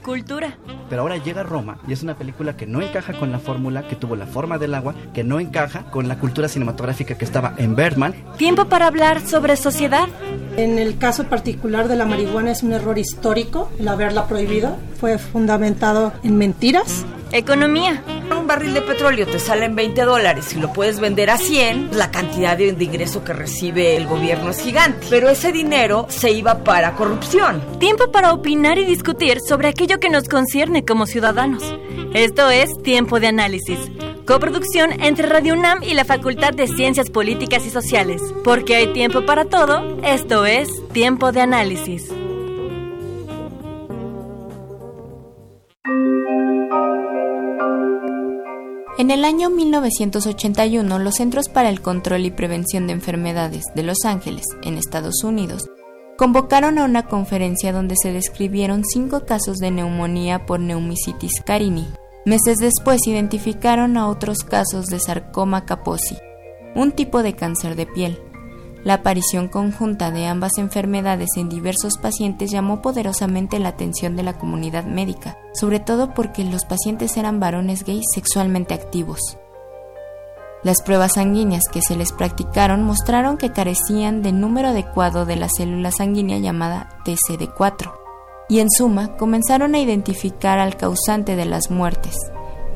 cultura. Pero ahora llega Roma y es una película que no encaja con la fórmula, que tuvo la forma del agua, que no encaja con la cultura cinematográfica que estaba en Bergman. Tiempo para hablar sobre sociedad. En el caso particular de la marihuana es un error histórico el haberla prohibido. Fue fundamentado en mentiras. Economía. Un barril de petróleo te sale en 20 dólares y lo puedes vender a 100, la cantidad de, ingreso que recibe el gobierno es gigante. Pero ese dinero se iba para corrupción. Tiempo para opinar y discutir sobre aquello que nos concierne como ciudadanos. Esto es Tiempo de Análisis. Coproducción entre Radio UNAM y la Facultad de Ciencias Políticas y Sociales. Porque hay tiempo para todo, esto es Tiempo de Análisis. En el año 1981, los Centros para el Control y Prevención de Enfermedades de Los Ángeles, en Estados Unidos, convocaron a una conferencia donde se describieron cinco casos de neumonía por neumicitis carini. Meses después identificaron a otros casos de sarcoma kaposi, un tipo de cáncer de piel. La aparición conjunta de ambas enfermedades en diversos pacientes llamó poderosamente la atención de la comunidad médica, sobre todo porque los pacientes eran varones gays sexualmente activos. Las pruebas sanguíneas que se les practicaron mostraron que carecían del número adecuado de la célula sanguínea llamada TCD4, y en suma comenzaron a identificar al causante de las muertes,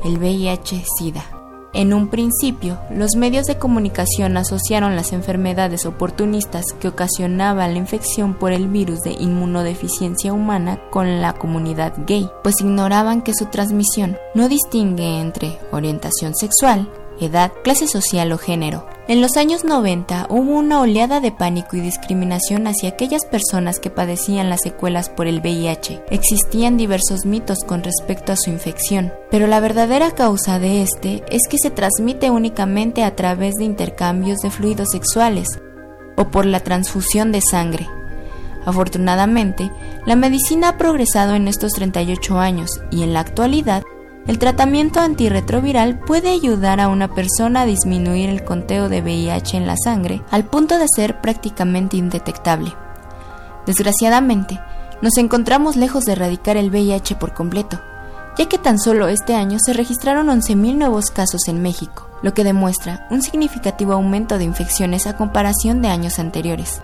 el VIH-Sida. En un principio, los medios de comunicación asociaron las enfermedades oportunistas que ocasionaban la infección por el virus de inmunodeficiencia humana con la comunidad gay, pues ignoraban que su transmisión no distingue entre orientación sexual, edad, clase social o género. En los años 90 hubo una oleada de pánico y discriminación hacia aquellas personas que padecían las secuelas por el VIH. Existían diversos mitos con respecto a su infección, pero la verdadera causa de este es que se transmite únicamente a través de intercambios de fluidos sexuales o por la transfusión de sangre. Afortunadamente, la medicina ha progresado en estos 38 años y en la actualidad el tratamiento antirretroviral puede ayudar a una persona a disminuir el conteo de VIH en la sangre al punto de ser prácticamente indetectable. Desgraciadamente, nos encontramos lejos de erradicar el VIH por completo, ya que tan solo este año se registraron 11.000 nuevos casos en México, lo que demuestra un significativo aumento de infecciones a comparación de años anteriores.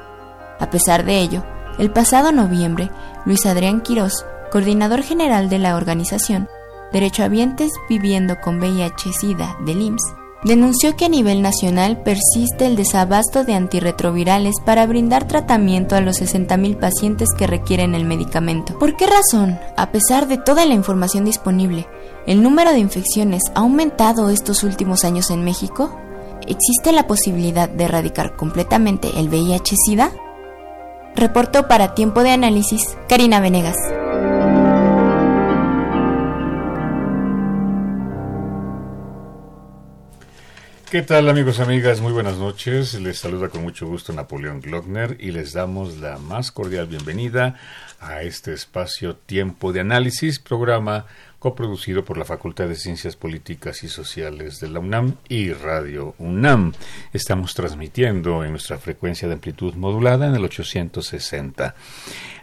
A pesar de ello, el pasado noviembre, Luis Adrián Quirós, coordinador general de la organización, derechohabientes viviendo con VIH-Sida del IMSS, denunció que a nivel nacional persiste el desabasto de antirretrovirales para brindar tratamiento a los 60.000 pacientes que requieren el medicamento. ¿Por qué razón, a pesar de toda la información disponible, el número de infecciones ha aumentado estos últimos años en México? ¿Existe la posibilidad de erradicar completamente el VIH-Sida? Reportó para Tiempo de Análisis Karina Venegas. ¿Qué tal amigos, amigas? Muy buenas noches. Les saluda con mucho gusto Napoleón Glockner y les damos la más cordial bienvenida a este espacio Tiempo de Análisis, programa coproducido por la Facultad de Ciencias Políticas y Sociales de la UNAM y Radio UNAM. Estamos transmitiendo en nuestra frecuencia de amplitud modulada en el 860.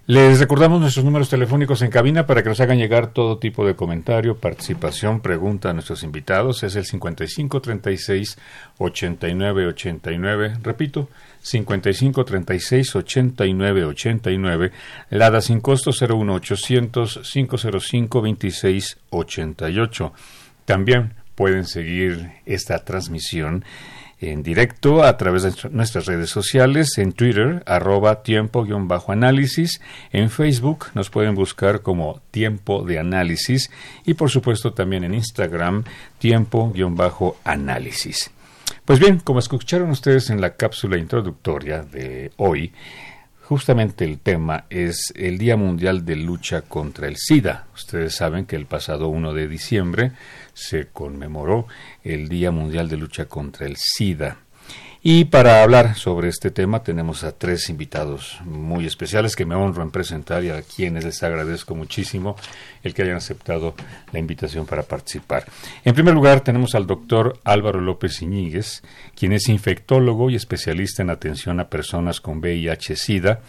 Les recordamos nuestros números telefónicos en cabina para que nos hagan llegar todo tipo de comentario, participación, pregunta a nuestros invitados. Es el 5536 8989. Repito, 5536 8989. Lada sin costo 01800 505 2688. También pueden seguir esta transmisión en directo a través de nuestras redes sociales, en Twitter, arroba tiempo-análisis, en Facebook nos pueden buscar como tiempo de análisis y por supuesto también en Instagram, tiempo-análisis. Pues bien, como escucharon ustedes en la cápsula introductoria de hoy, justamente el tema es el Día Mundial de Lucha contra el SIDA. Ustedes saben que el pasado 1 de diciembre se conmemoró el Día Mundial de Lucha contra el SIDA. Y para hablar sobre este tema tenemos a tres invitados muy especiales que me honro en presentar y a quienes les agradezco muchísimo el que hayan aceptado la invitación para participar. En primer lugar tenemos al doctor Álvaro López Iñiguez, quien es infectólogo y especialista en atención a personas con VIH-Sida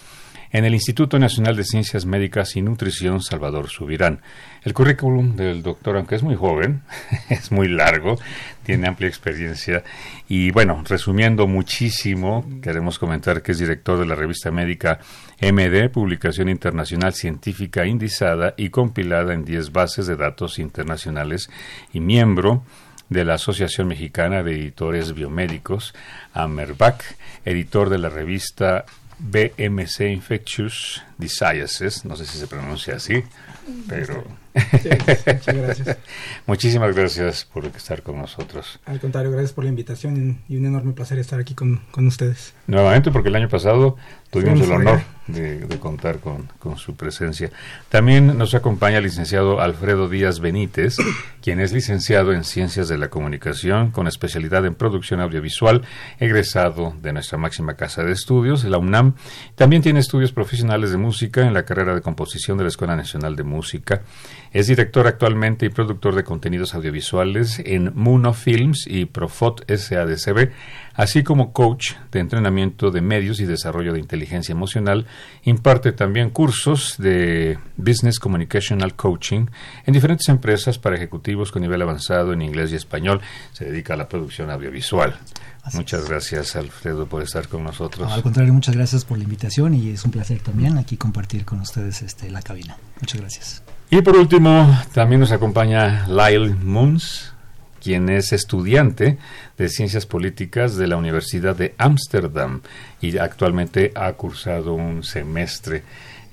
en el Instituto Nacional de Ciencias Médicas y Nutrición Salvador Subirán. El currículum del doctor, aunque es muy joven, es muy largo, tiene amplia experiencia y bueno, resumiendo muchísimo, queremos comentar que es director de la revista médica MD, publicación internacional científica indizada y compilada en 10 bases de datos internacionales y miembro de la Asociación Mexicana de Editores Biomédicos, AMERBAC, editor de la revista BMC Infectious Diseases, no sé si se pronuncia así, pero muchas gracias. Muchísimas gracias por estar con nosotros. Al contrario, gracias por la invitación y un enorme placer estar aquí con, con ustedes. Nuevamente, porque el año pasado tuvimos el honor de, contar con, con, su presencia. También nos acompaña el licenciado Alfredo Díaz Benítez, quien es licenciado en Ciencias de la Comunicación con especialidad en producción audiovisual, egresado de nuestra máxima casa de estudios, la UNAM. También tiene estudios profesionales de música en la carrera de composición de la Escuela Nacional de Música. Es director actualmente y productor de contenidos audiovisuales en Muno Films y Profot SADCB, así como coach de entrenamiento de medios y desarrollo de inteligencia emocional. Imparte también cursos de Business Communicational Coaching en diferentes empresas para ejecutivos con nivel avanzado en inglés y español. Se dedica a la producción audiovisual. muchas gracias, Alfredo, por estar con nosotros. al contrario, muchas gracias por la invitación y es un placer también aquí compartir con ustedes este, la cabina. Muchas gracias. Y por último, también nos acompaña Lyle Moons, quien es estudiante de Ciencias Políticas de la Universidad de Ámsterdam y actualmente ha cursado un semestre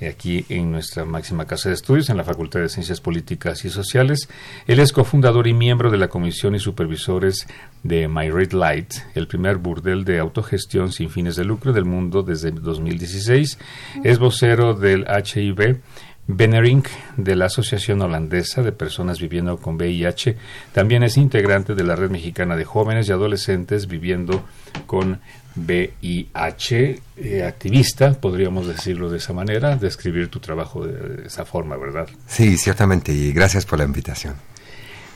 aquí en nuestra máxima casa de estudios en la Facultad de Ciencias Políticas y Sociales. Él es cofundador y miembro de la comisión y supervisores de My Red Light, el primer burdel de autogestión sin fines de lucro del mundo desde 2016. Es vocero del HIV Bennerink, de la Asociación Holandesa de Personas Viviendo con VIH, también es integrante de la Red Mexicana de Jóvenes y Adolescentes Viviendo con VIH, eh, activista, podríamos decirlo de esa manera, describir tu trabajo de, esa forma, ¿verdad? Sí, ciertamente, y gracias por la invitación.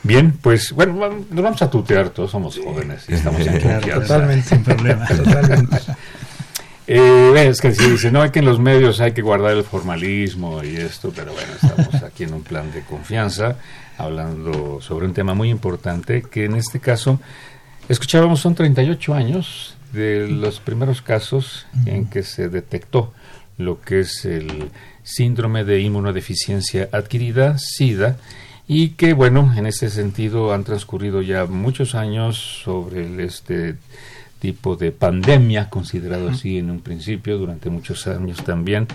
Bien, pues bueno, nos vamos a tutear, todos somos jóvenes y estamos en Totalmente, sin problema. Totalmente. Eh, es que si dice, no, hay que en los medios hay que guardar el formalismo y esto, pero bueno, estamos aquí en un plan de confianza, hablando sobre un tema muy importante, que en este caso, escuchábamos, son 38 años de los primeros casos en que se detectó lo que es el síndrome de inmunodeficiencia adquirida, SIDA, y que bueno, en ese sentido han transcurrido ya muchos años sobre el, este tipo de pandemia, considerado así en un principio, durante muchos años también,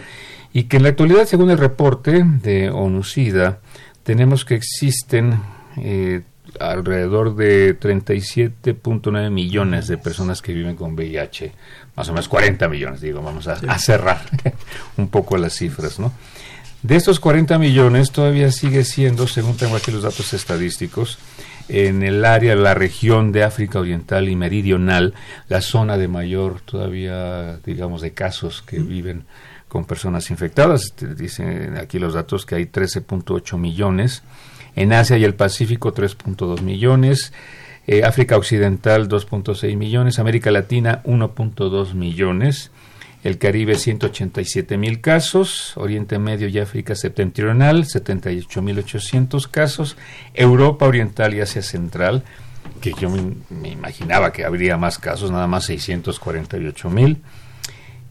y que en la actualidad, según el reporte de ONUCIDA, tenemos que existen eh, alrededor de 37.9 millones de personas que viven con VIH, más o menos 40 millones, digo, vamos a, a cerrar un poco las cifras, ¿no? De estos 40 millones todavía sigue siendo, según tengo aquí los datos estadísticos, en el área, la región de África Oriental y Meridional, la zona de mayor todavía, digamos, de casos que viven con personas infectadas. Dicen aquí los datos que hay 13.8 millones. En Asia y el Pacífico 3.2 millones. Eh, África Occidental 2.6 millones. América Latina 1.2 millones el Caribe 187 mil casos, Oriente Medio y África Septentrional 78 mil 800 casos, Europa Oriental y Asia Central, que yo me, imaginaba que habría más casos, nada más 648 mil.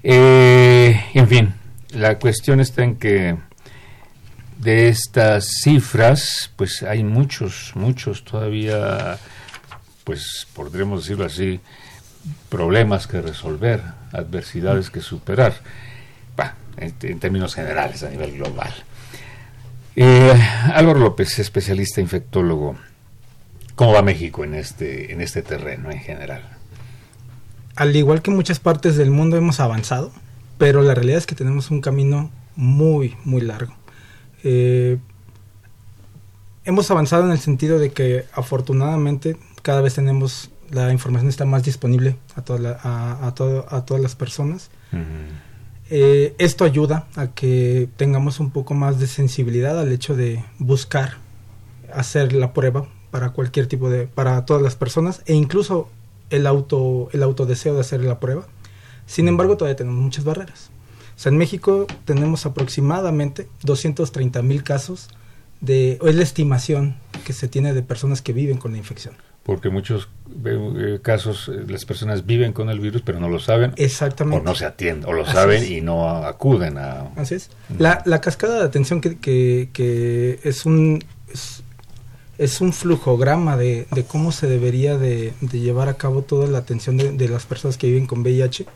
Eh, en fin, la cuestión está en que de estas cifras, pues hay muchos, muchos todavía, pues podremos decirlo así, problemas que resolver, adversidades que superar, en, términos generales a nivel global. Eh, Álvaro López, especialista infectólogo, ¿cómo va México en este, en este terreno en general? Al igual que muchas partes del mundo hemos avanzado, pero la realidad es que tenemos un camino muy, muy largo. Eh, hemos avanzado en el sentido de que afortunadamente cada vez tenemos la información está más disponible a, toda a, a, todas las personas. Eh, esto ayuda a que tengamos un poco más de sensibilidad al hecho de buscar hacer la prueba para cualquier tipo de para todas las personas e incluso el auto el autodeseo de hacer la prueba. Sin embargo, todavía tenemos muchas barreras. O sea, en México tenemos aproximadamente 230 mil casos de, es la estimación que se tiene de personas que viven con la infección. Porque muchos eh, casos eh, las personas viven con el virus pero no lo saben. Exactamente. O no se atienden, o lo saben y no acuden a... Así es. La, la cascada de atención que, que, es un... Es, un flujograma de, de, cómo se debería de, llevar a cabo toda la atención de, de las personas que viven con VIH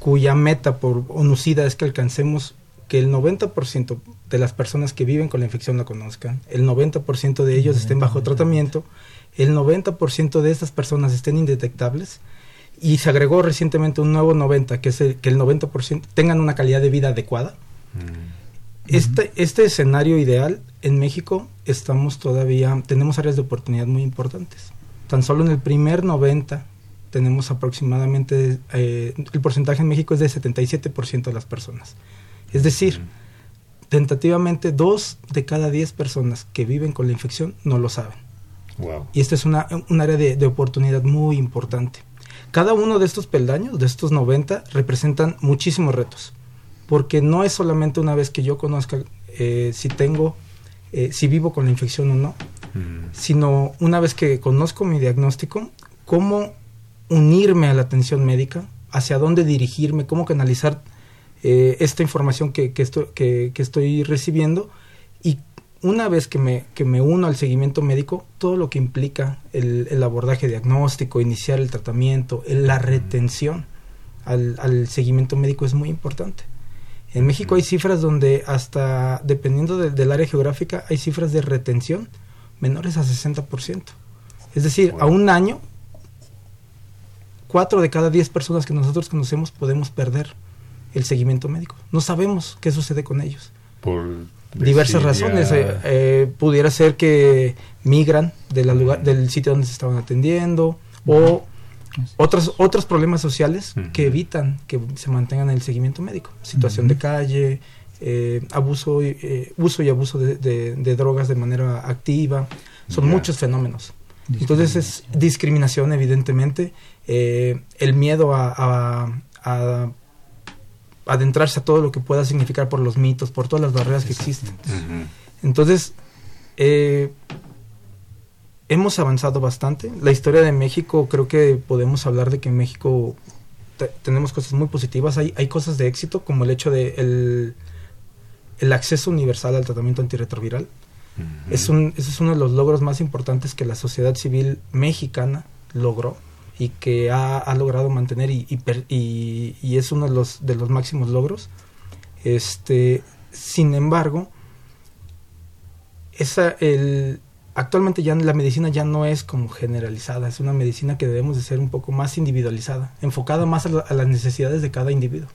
cuya meta por ONUCIDA es que alcancemos que el 90% de las personas que viven con la infección la conozcan, el 90% de ellos estén bajo tratamiento, el 90% de estas personas estén indetectables. Y se agregó recientemente un nuevo 90, que es el, que el 90% tengan una calidad de vida adecuada. Este, este escenario ideal en México estamos todavía, tenemos áreas de oportunidad muy importantes. Tan solo en el primer 90 tenemos aproximadamente, eh, el porcentaje en México es de 77% de las personas. Es decir, tentativamente dos de cada diez personas que viven con la infección no lo saben. Y esta es una, un área de, oportunidad muy importante. Cada uno de estos peldaños, de estos 90, representan muchísimos retos. Porque no es solamente una vez que yo conozca eh, si tengo, eh, si vivo con la infección o no, sino una vez que conozco mi diagnóstico, cómo unirme a la atención médica, hacia dónde dirigirme, cómo canalizar eh, esta información que, que, que, estoy recibiendo y una vez que me, que me uno al seguimiento médico, todo lo que implica el, el abordaje diagnóstico, iniciar el tratamiento, la retención al, al, seguimiento médico es muy importante. En México hay cifras donde hasta, dependiendo del área geográfica, hay cifras de retención menores a 60%. Es decir, a un año cuatro de cada diez personas que nosotros conocemos podemos perder el seguimiento médico. No sabemos qué sucede con ellos. Por diversas razones. Eh, eh, pudiera ser que migran de la lugar, del sitio donde se estaban atendiendo o otros, otros problemas sociales que evitan que se mantengan el seguimiento médico. Situación de calle, eh, abuso, uso y abuso de, drogas de manera activa. Son muchos fenómenos. Entonces es discriminación, evidentemente, eh, el miedo a, adentrarse a todo lo que pueda significar por los mitos, por todas las barreras que existen. Entonces, eh, hemos avanzado bastante. La historia de México, creo que podemos hablar de que en México tenemos cosas muy positivas. Hay, hay cosas de éxito, como el hecho de el, el acceso universal al tratamiento antirretroviral. es un, ese es uno de los logros más importantes que la sociedad civil mexicana logró y que ha, logrado mantener y, y, es uno de los, de los máximos logros. Este, sin embargo, esa, el, actualmente ya la medicina ya no es como generalizada, es una medicina que debemos de ser un poco más individualizada, enfocada más a, las necesidades de cada individuo.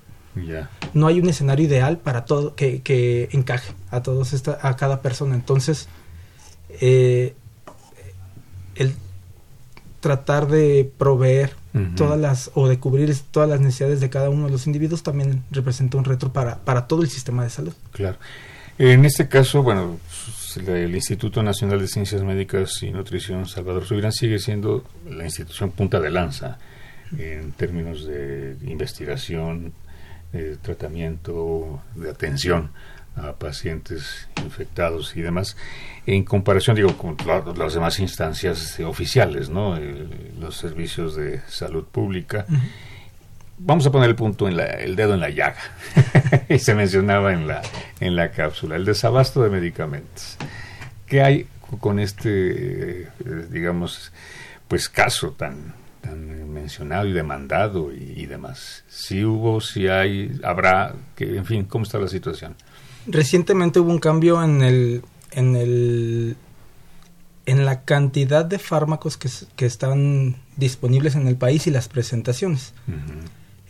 No hay un escenario ideal para todo que, que encaje a todos esta, a cada persona. Entonces, eh, el tratar de proveer todas las o de cubrir todas las necesidades de cada uno de los individuos también representa un reto para, para todo el sistema de salud. Claro. En este caso, bueno, el Instituto Nacional de Ciencias Médicas y Nutrición Salvador Subirán sigue siendo la institución punta de lanza en términos de investigación, de tratamiento, de atención a pacientes infectados y demás, en comparación, digo, con las demás instancias oficiales, ¿no? los servicios de salud pública. Vamos a poner el punto en la, el dedo en la llaga. y se mencionaba en la, en la cápsula, el desabasto de medicamentos. ¿Qué hay con este, eh, digamos, pues caso tan, tan mencionado y demandado y, y demás? Si hubo, si hay, habrá, que, en fin, ¿cómo está la situación? Recientemente hubo un cambio en el, en el en la cantidad de fármacos que, que están disponibles en el país y las presentaciones.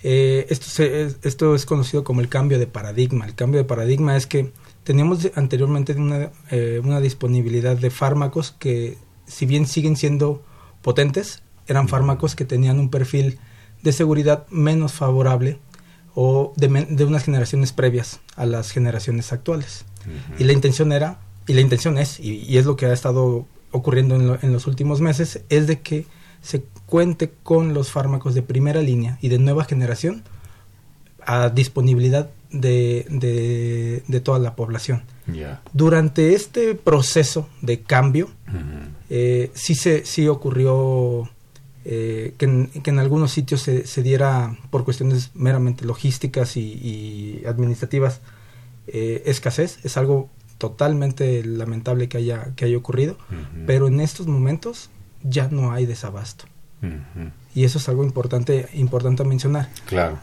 Eh, esto, se, esto es conocido como el cambio de paradigma. El cambio de paradigma es que teníamos anteriormente una, eh, una disponibilidad de fármacos que, si bien siguen siendo potentes, eran fármacos que tenían un perfil de seguridad menos favorable o de, de unas generaciones previas a las generaciones actuales. Y la intención era, y la intención es, y, es lo que ha estado ocurriendo en, en, los últimos meses, es de que se cuente con los fármacos de primera línea y de nueva generación a disponibilidad de, de, toda la población. Durante este proceso de cambio, eh, sí, se, sí ocurrió eh, que, en, que, en, algunos sitios se, se, diera, por cuestiones meramente logísticas y, administrativas, eh, escasez. Es algo totalmente lamentable que haya, que haya ocurrido, pero en estos momentos ya no hay desabasto. Y eso es algo importante, importante mencionar. Claro.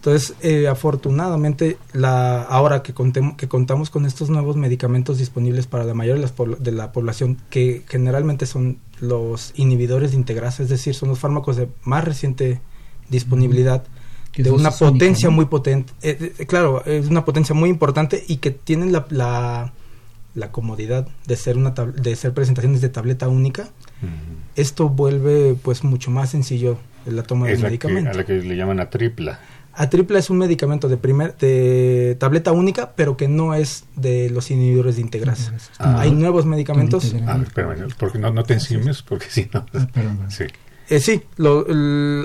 Entonces, eh, afortunadamente, la, ahora que, que contamos con estos nuevos medicamentos disponibles para la mayoría de, la población, que generalmente son los inhibidores de integrasa, es decir, son los fármacos de más reciente disponibilidad, de una potencia muy potente, eh, eh, claro, es una potencia muy importante y que tienen la, la, comodidad de ser, una de ser presentaciones de tableta única, esto vuelve pues mucho más sencillo la toma del medicamento. a la que le llaman a tripla. A tripla es un medicamento de primer de tableta única, pero que no es de los inhibidores de integrasa. Ah. Hay nuevos medicamentos. A ver, porque no, no te encimes, porque si no. Ah, sí. Eh, sí, lo,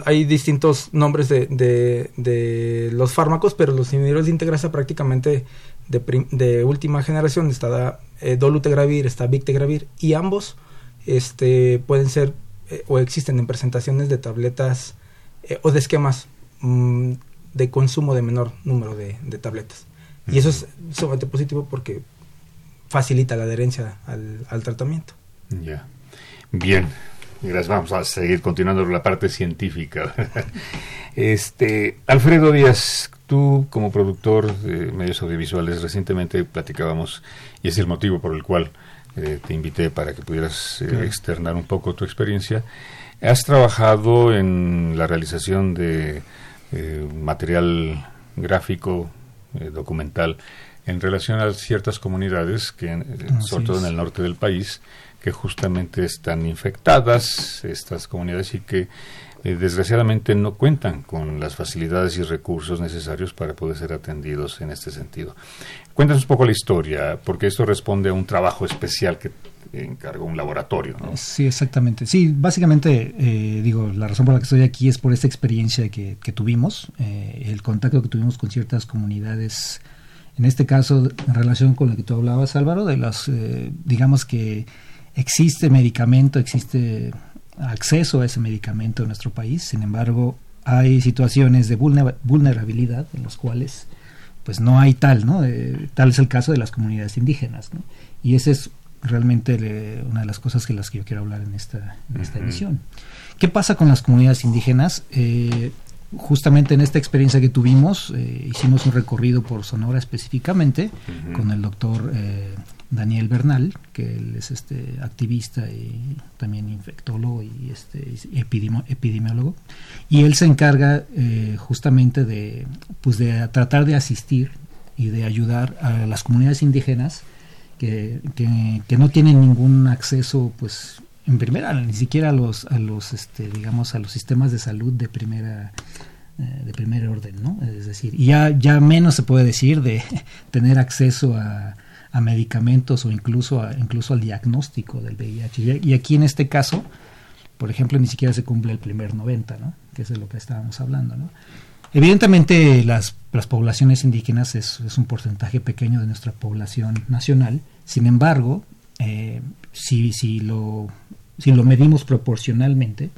hay distintos nombres de, de, los fármacos, pero los inhibidores de integrasa prácticamente de, de última generación está eh, dolutegravir, está victegravir y ambos este pueden ser eh, o existen en presentaciones de tabletas eh, o de esquemas mm, de consumo de menor número de, tabletas. Y eso es sumamente positivo porque facilita la adherencia al, tratamiento. Ya. Bien. Gracias. Vamos a seguir continuando la parte científica. este, Alfredo Díaz, tú como productor de medios audiovisuales recientemente platicábamos y es el motivo por el cual eh, te invité para que pudieras eh, externar un poco tu experiencia. Has trabajado en la realización de eh, material gráfico, documental, en relación a ciertas comunidades, que sobre todo en el norte del país, que justamente están infectadas, estas comunidades, y que eh, desgraciadamente no cuentan con las facilidades y recursos necesarios para poder ser atendidos en este sentido. Cuéntanos un poco la historia, porque esto responde a un trabajo especial que encargó un laboratorio. ¿no? Sí, exactamente. Sí, básicamente, eh, digo, la razón por la que estoy aquí es por esta experiencia que, tuvimos, eh, el contacto que tuvimos con ciertas comunidades, en este caso, en relación con lo que tú hablabas, Álvaro, de las, digamos que existe medicamento, existe acceso a ese medicamento en nuestro país. Sin embargo, hay situaciones de vulnerabilidad en las cuales pues no hay tal, ¿no? tal es el caso de las comunidades indígenas, ¿no? Y esa es realmente una de las cosas que las que yo quiero hablar en esta, en esta emisión. ¿Qué pasa con las comunidades indígenas? Eh, justamente en esta experiencia que tuvimos, eh, hicimos un recorrido por Sonora específicamente con el doctor eh, Daniel Bernal, que él es este activista y también infectólogo y este epidemiólogo, y él se encarga eh, justamente de, pues de tratar de asistir y de ayudar a las comunidades indígenas que, que, no tienen ningún acceso, pues en primera, ni siquiera a los, a los este, digamos, a los sistemas de salud de primera eh, de primer orden, ¿no? Es decir, ya, ya menos se puede decir de tener acceso a, a medicamentos o incluso, a, incluso al diagnóstico del VIH. Y aquí en este caso, por ejemplo, ni siquiera se cumple el primer 90, ¿no? que es de lo que estábamos hablando. ¿no? Evidentemente las, las poblaciones indígenas es, es, un porcentaje pequeño de nuestra población nacional, sin embargo, eh, si, si, lo, si lo medimos proporcionalmente,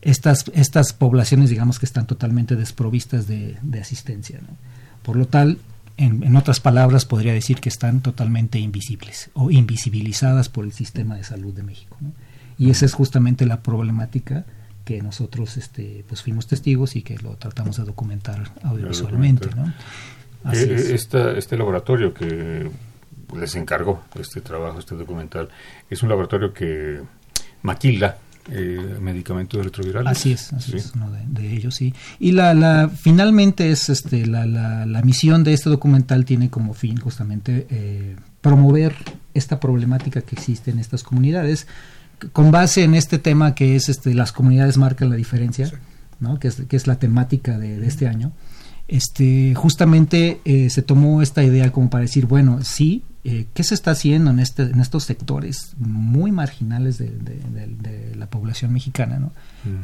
estas, estas poblaciones digamos que están totalmente desprovistas de, de asistencia. Por lo tal, en, otras palabras, podría decir que están totalmente invisibles o invisibilizadas por el sistema de salud de México. Y esa es justamente la problemática que nosotros este, pues fuimos testigos y que lo tratamos de documentar audiovisualmente. ¿no? Eh, este laboratorio que les encargó este trabajo, este documental, es un laboratorio que maquila eh, medicamentos retrovirales. Así es, así es uno de, ellos, sí. Y la, la finalmente es este la, la, la, misión de este documental tiene como fin justamente eh, promover esta problemática que existe en estas comunidades con base en este tema que es este las comunidades marcan la diferencia, ¿no? que, es, que es la temática de, este año. Este, justamente eh, se tomó esta idea como para decir, bueno, sí, eh, qué se está haciendo en, este, en estos sectores muy marginales de, la población mexicana ¿no?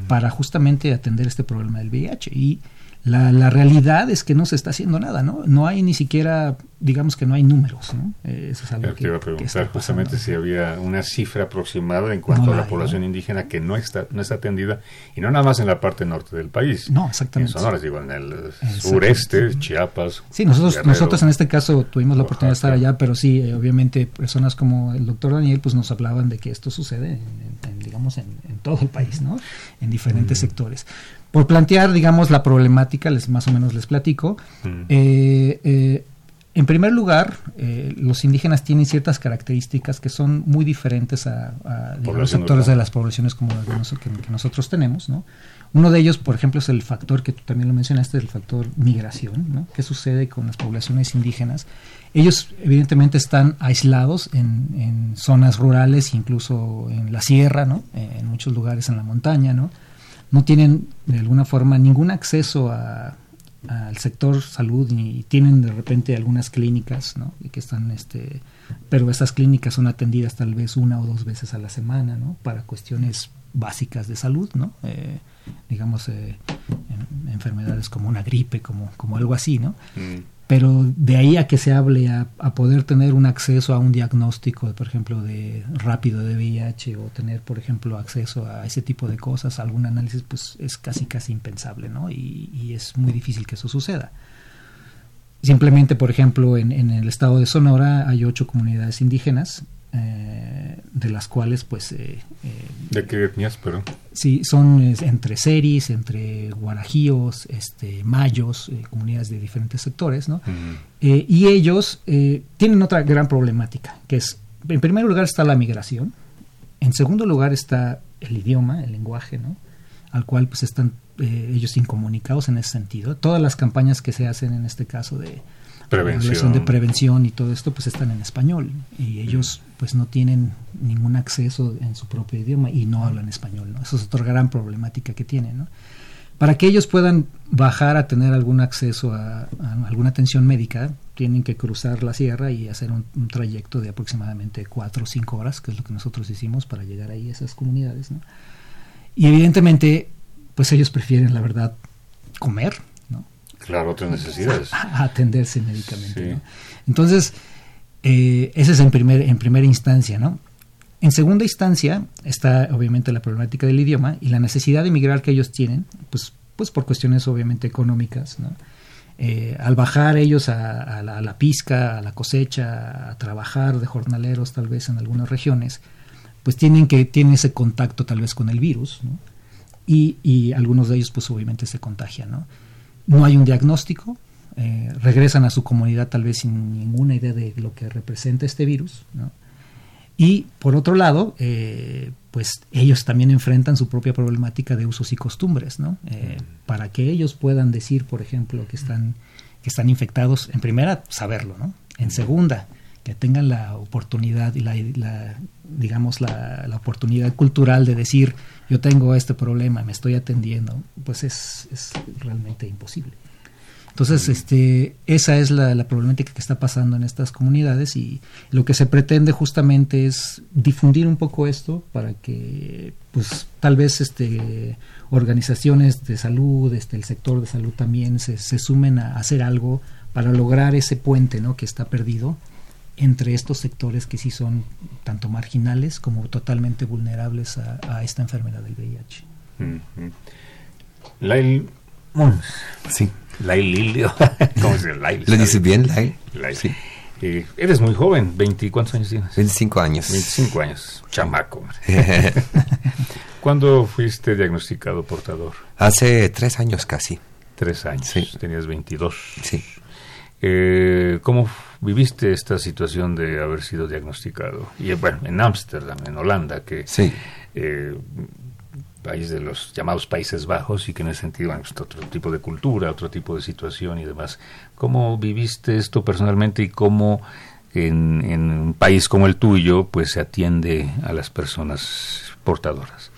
para justamente atender este problema del VIH. Y la, la, realidad es que no se está haciendo nada, ¿no? No hay ni siquiera, digamos que no hay números, ¿no? Eh, eso es algo que, iba a preguntar justamente si había una cifra aproximada en cuanto a la población indígena que no está no está atendida y no nada más en la parte norte del país. No, exactamente. En Sonora, digo, en el sureste, Chiapas. Sí, nosotros nosotros en este caso tuvimos la oportunidad de estar allá, pero sí, eh, obviamente personas como el doctor Daniel pues nos hablaban de que esto sucede, en, digamos, en, todo el país, ¿no? En diferentes sectores por plantear, digamos, la problemática, les más o menos les platico. Mm. Eh, eh, en primer lugar, eh, los indígenas tienen ciertas características que son muy diferentes a, los sectores de las poblaciones como las que, nosotros tenemos, ¿no? Uno de ellos, por ejemplo, es el factor que tú también lo mencionaste, el factor migración, ¿no? ¿Qué sucede con las poblaciones indígenas? Ellos, evidentemente, están aislados en, en zonas rurales, incluso en la sierra, ¿no? En muchos lugares en la montaña, ¿no? no tienen de alguna forma ningún acceso al sector salud ni tienen de repente algunas clínicas ¿no? que están este pero esas clínicas son atendidas tal vez una o dos veces a la semana ¿no? para cuestiones básicas de salud no eh, digamos eh, enfermedades como una gripe como como algo así no mm pero de ahí a que se hable a, poder tener un acceso a un diagnóstico, por ejemplo, de rápido de VIH o tener, por ejemplo, acceso a ese tipo de cosas, algún análisis, pues es casi casi impensable, ¿no? Y, y es muy difícil que eso suceda. Simplemente, por ejemplo, en, en el estado de Sonora hay ocho comunidades indígenas eh, de las cuales pues... Eh, eh, ¿De qué etnias, pero? Sí, son entre seris, entre guarajíos, este, mayos, comunidades de diferentes sectores, ¿no? y ellos tienen otra gran problemática, que es, en primer lugar está la migración, en segundo lugar está el idioma, el lenguaje, ¿no? Al cual pues están ellos incomunicados en ese sentido. Todas las campañas que se hacen en este caso de prevención. de prevención y todo esto pues están en español y ellos pues no tienen ningún acceso en su propio idioma y no hablan español, ¿no? Eso es otra gran problemática que tienen, ¿no? Para que ellos puedan bajar a tener algún acceso a, alguna atención médica, tienen que cruzar la sierra y hacer un, trayecto de aproximadamente cuatro o cinco horas, que es lo que nosotros hicimos para llegar ahí a esas comunidades, ¿no? Y evidentemente, pues ellos prefieren, la verdad, comer, Claro, otras necesidades. atenderse médicamente. Entonces, eh, ese es en, primer, en primera instancia, ¿no? En segunda instancia está obviamente la problemática del idioma y la necesidad de emigrar que ellos tienen, pues, pues por cuestiones obviamente económicas, ¿no? Eh, al bajar ellos a, la, a, pizca, a la cosecha, a trabajar de jornaleros tal vez en algunas regiones, pues tienen que tienen ese contacto tal vez con el virus, ¿no? y, y, algunos de ellos pues obviamente se contagian, ¿no? No hay un diagnóstico, eh, regresan a su comunidad tal vez sin ninguna idea de lo que representa este virus, Y por otro lado, eh, pues ellos también enfrentan su propia problemática de usos y costumbres, ¿no? Eh, para que ellos puedan decir, por ejemplo, que están, que están infectados, en primera, saberlo, ¿no? En segunda, que tengan la oportunidad y la, digamos, la, la, oportunidad cultural de decir, yo tengo este problema, me estoy atendiendo, pues es, es realmente imposible. Entonces, este, esa es la, problemática que está pasando en estas comunidades y lo que se pretende justamente es difundir un poco esto para que, pues, tal vez, este, organizaciones de salud, este, el sector de salud también se, se sumen a hacer algo para lograr ese puente, ¿no? Que está perdido entre estos sectores que sí son tanto marginales como totalmente vulnerables a, esta enfermedad del VIH. Lail Sí. Lail Lilio. ¿Cómo se Lail? ¿Lo dices bien, Lail? Sí. Eh, eres muy joven, ¿cuántos años tienes? 25 años. 25 años, chamaco. ¿Cuándo fuiste diagnosticado portador? Hace tres años casi. Tres años, sí. tenías 22. Sí. Eh, ¿Cómo viviste esta situación de haber sido diagnosticado? Y bueno, en Ámsterdam, en Holanda, que sí. eh, país de los llamados Países Bajos y que en ese sentido otro tipo de cultura, otro tipo de situación y demás. ¿Cómo viviste esto personalmente y cómo en, en un país como el tuyo pues se atiende a las personas portadoras?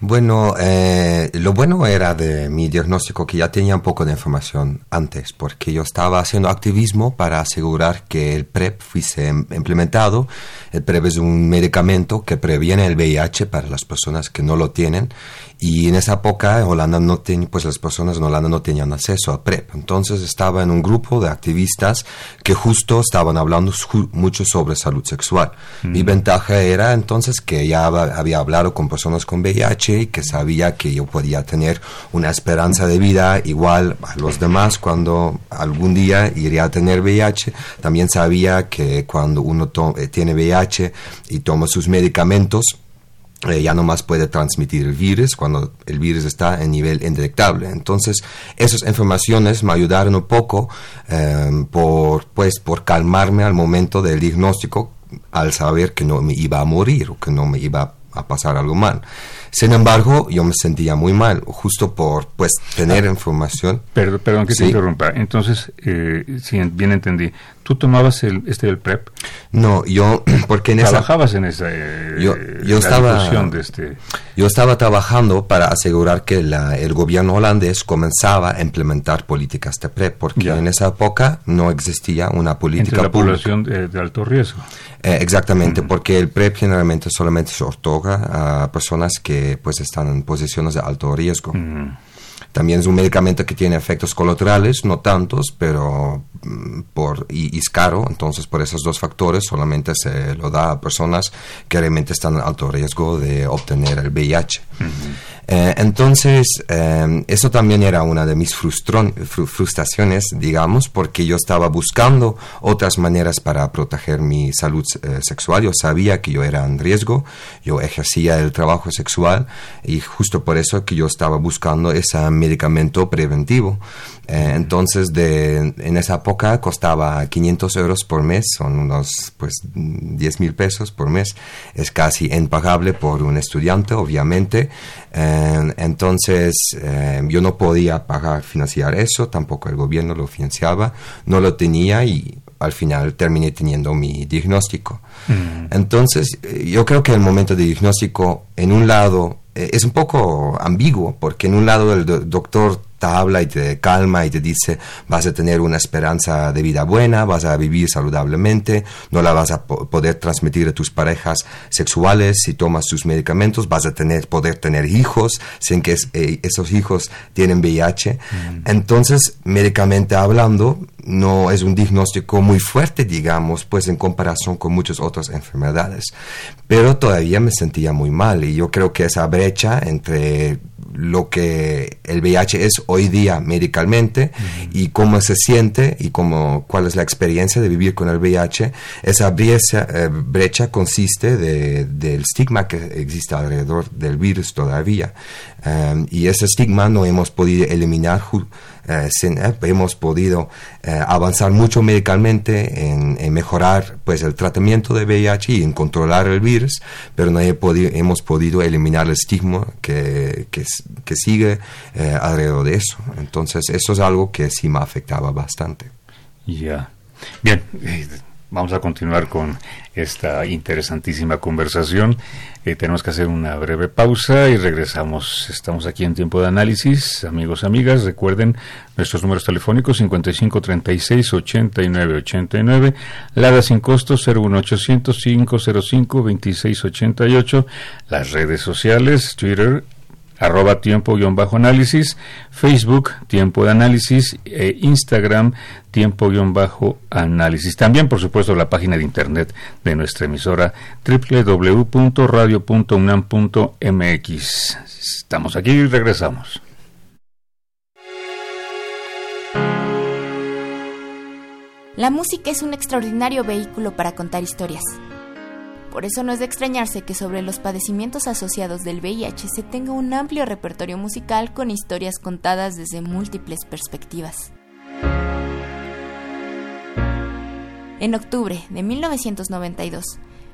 Bueno, eh, lo bueno era de mi diagnóstico que ya tenía un poco de información antes, porque yo estaba haciendo activismo para asegurar que el PrEP fuese im- implementado. El PrEP es un medicamento que previene el VIH para las personas que no lo tienen. Y en esa época en Holanda no ten- pues las personas en Holanda no tenían acceso al PrEP. Entonces estaba en un grupo de activistas que justo estaban hablando mucho sobre salud sexual. Mi ventaja era entonces que ya hab- había hablado con personas con VIH y que sabía que yo podía tener una esperanza de vida igual a los demás cuando algún día iría a tener VIH. También sabía que cuando uno eh, tiene VIH y toma sus medicamentos, eh, ya no más puede transmitir el virus cuando el virus está en nivel indetectable. Entonces, esas informaciones me ayudaron un poco eh, por, pues, por calmarme al momento del diagnóstico al saber que no me iba a morir o que no me iba a pasar algo mal. Sin embargo, yo me sentía muy mal, justo por pues tener información. Perdón, perdón que te interrumpa. Entonces, eh, si en- bien entendí, ¿tú tomabas el, este del PrEP? No, yo, porque en esa... ¿Trabajabas en esa eh, Yo, yo la estaba, de este... yo estaba trabajando para asegurar que la- el gobierno holandés comenzaba a implementar políticas de PrEP, porque Ya. en esa época no existía una política entre la pública. población de, de alto riesgo. Eh, exactamente, porque el PrEP generalmente solamente se otorga a personas que pues están en posiciones de alto riesgo. También es un medicamento que tiene efectos colaterales, no tantos, pero mm, por y, y es caro, entonces por esos dos factores solamente se lo da a personas que realmente están en alto riesgo de obtener el VIH. Eh, entonces, eh, eso también era una de mis frustraciones, digamos, porque yo estaba buscando otras maneras para proteger mi salud eh, sexual. Yo sabía que yo era en riesgo, yo ejercía el trabajo sexual y justo por eso que yo estaba buscando ese medicamento preventivo. Eh, entonces, de, en esa época costaba 500 euros por mes, son unos pues 10 mil pesos por mes. Es casi impagable por un estudiante, obviamente. Eh, entonces, eh, yo no podía pagar, financiar eso, tampoco el gobierno lo financiaba, no lo tenía y al final terminé teniendo mi diagnóstico. Entonces, eh, yo creo que el momento de diagnóstico, en un lado, es un poco ambiguo, porque en un lado el do- doctor habla y te calma y te dice vas a tener una esperanza de vida buena, vas a vivir saludablemente, no la vas a po- poder transmitir a tus parejas sexuales si tomas tus medicamentos, vas a tener, poder tener hijos sin que es- eh, esos hijos tienen VIH. Entonces, médicamente hablando, no es un diagnóstico muy fuerte, digamos, pues en comparación con muchas otras enfermedades. Pero todavía me sentía muy mal y yo creo que esa brecha entre lo que el VIH es hoy día medicalmente y cómo se siente y cómo, cuál es la experiencia de vivir con el VIH, esa brecha, eh, brecha consiste de- del estigma que existe alrededor del virus todavía. Um, y ese estigma no hemos podido eliminar eh, eh, hemos podido eh, avanzar mucho medicalmente en, en mejorar pues el tratamiento de VIH y en controlar el virus, pero no he hemos podido eliminar el estigma que, que, que sigue eh, alrededor de eso. Entonces eso es algo que sí me afectaba bastante. Ya. Bien, eh, vamos a continuar con esta interesantísima conversación. Eh, tenemos que hacer una breve pausa y regresamos. Estamos aquí en tiempo de análisis. Amigos, amigas, recuerden nuestros números telefónicos 5536 8989, Lada sin costo 01800 505 2688, las redes sociales, Twitter arroba tiempo guion bajo análisis, Facebook tiempo de análisis e Instagram tiempo guion bajo análisis. También, por supuesto, la página de internet de nuestra emisora www.radio.unam.mx. Estamos aquí y regresamos. La música es un extraordinario vehículo para contar historias. Por eso no es de extrañarse que sobre los padecimientos asociados del VIH se tenga un amplio repertorio musical con historias contadas desde múltiples perspectivas. En octubre de 1992,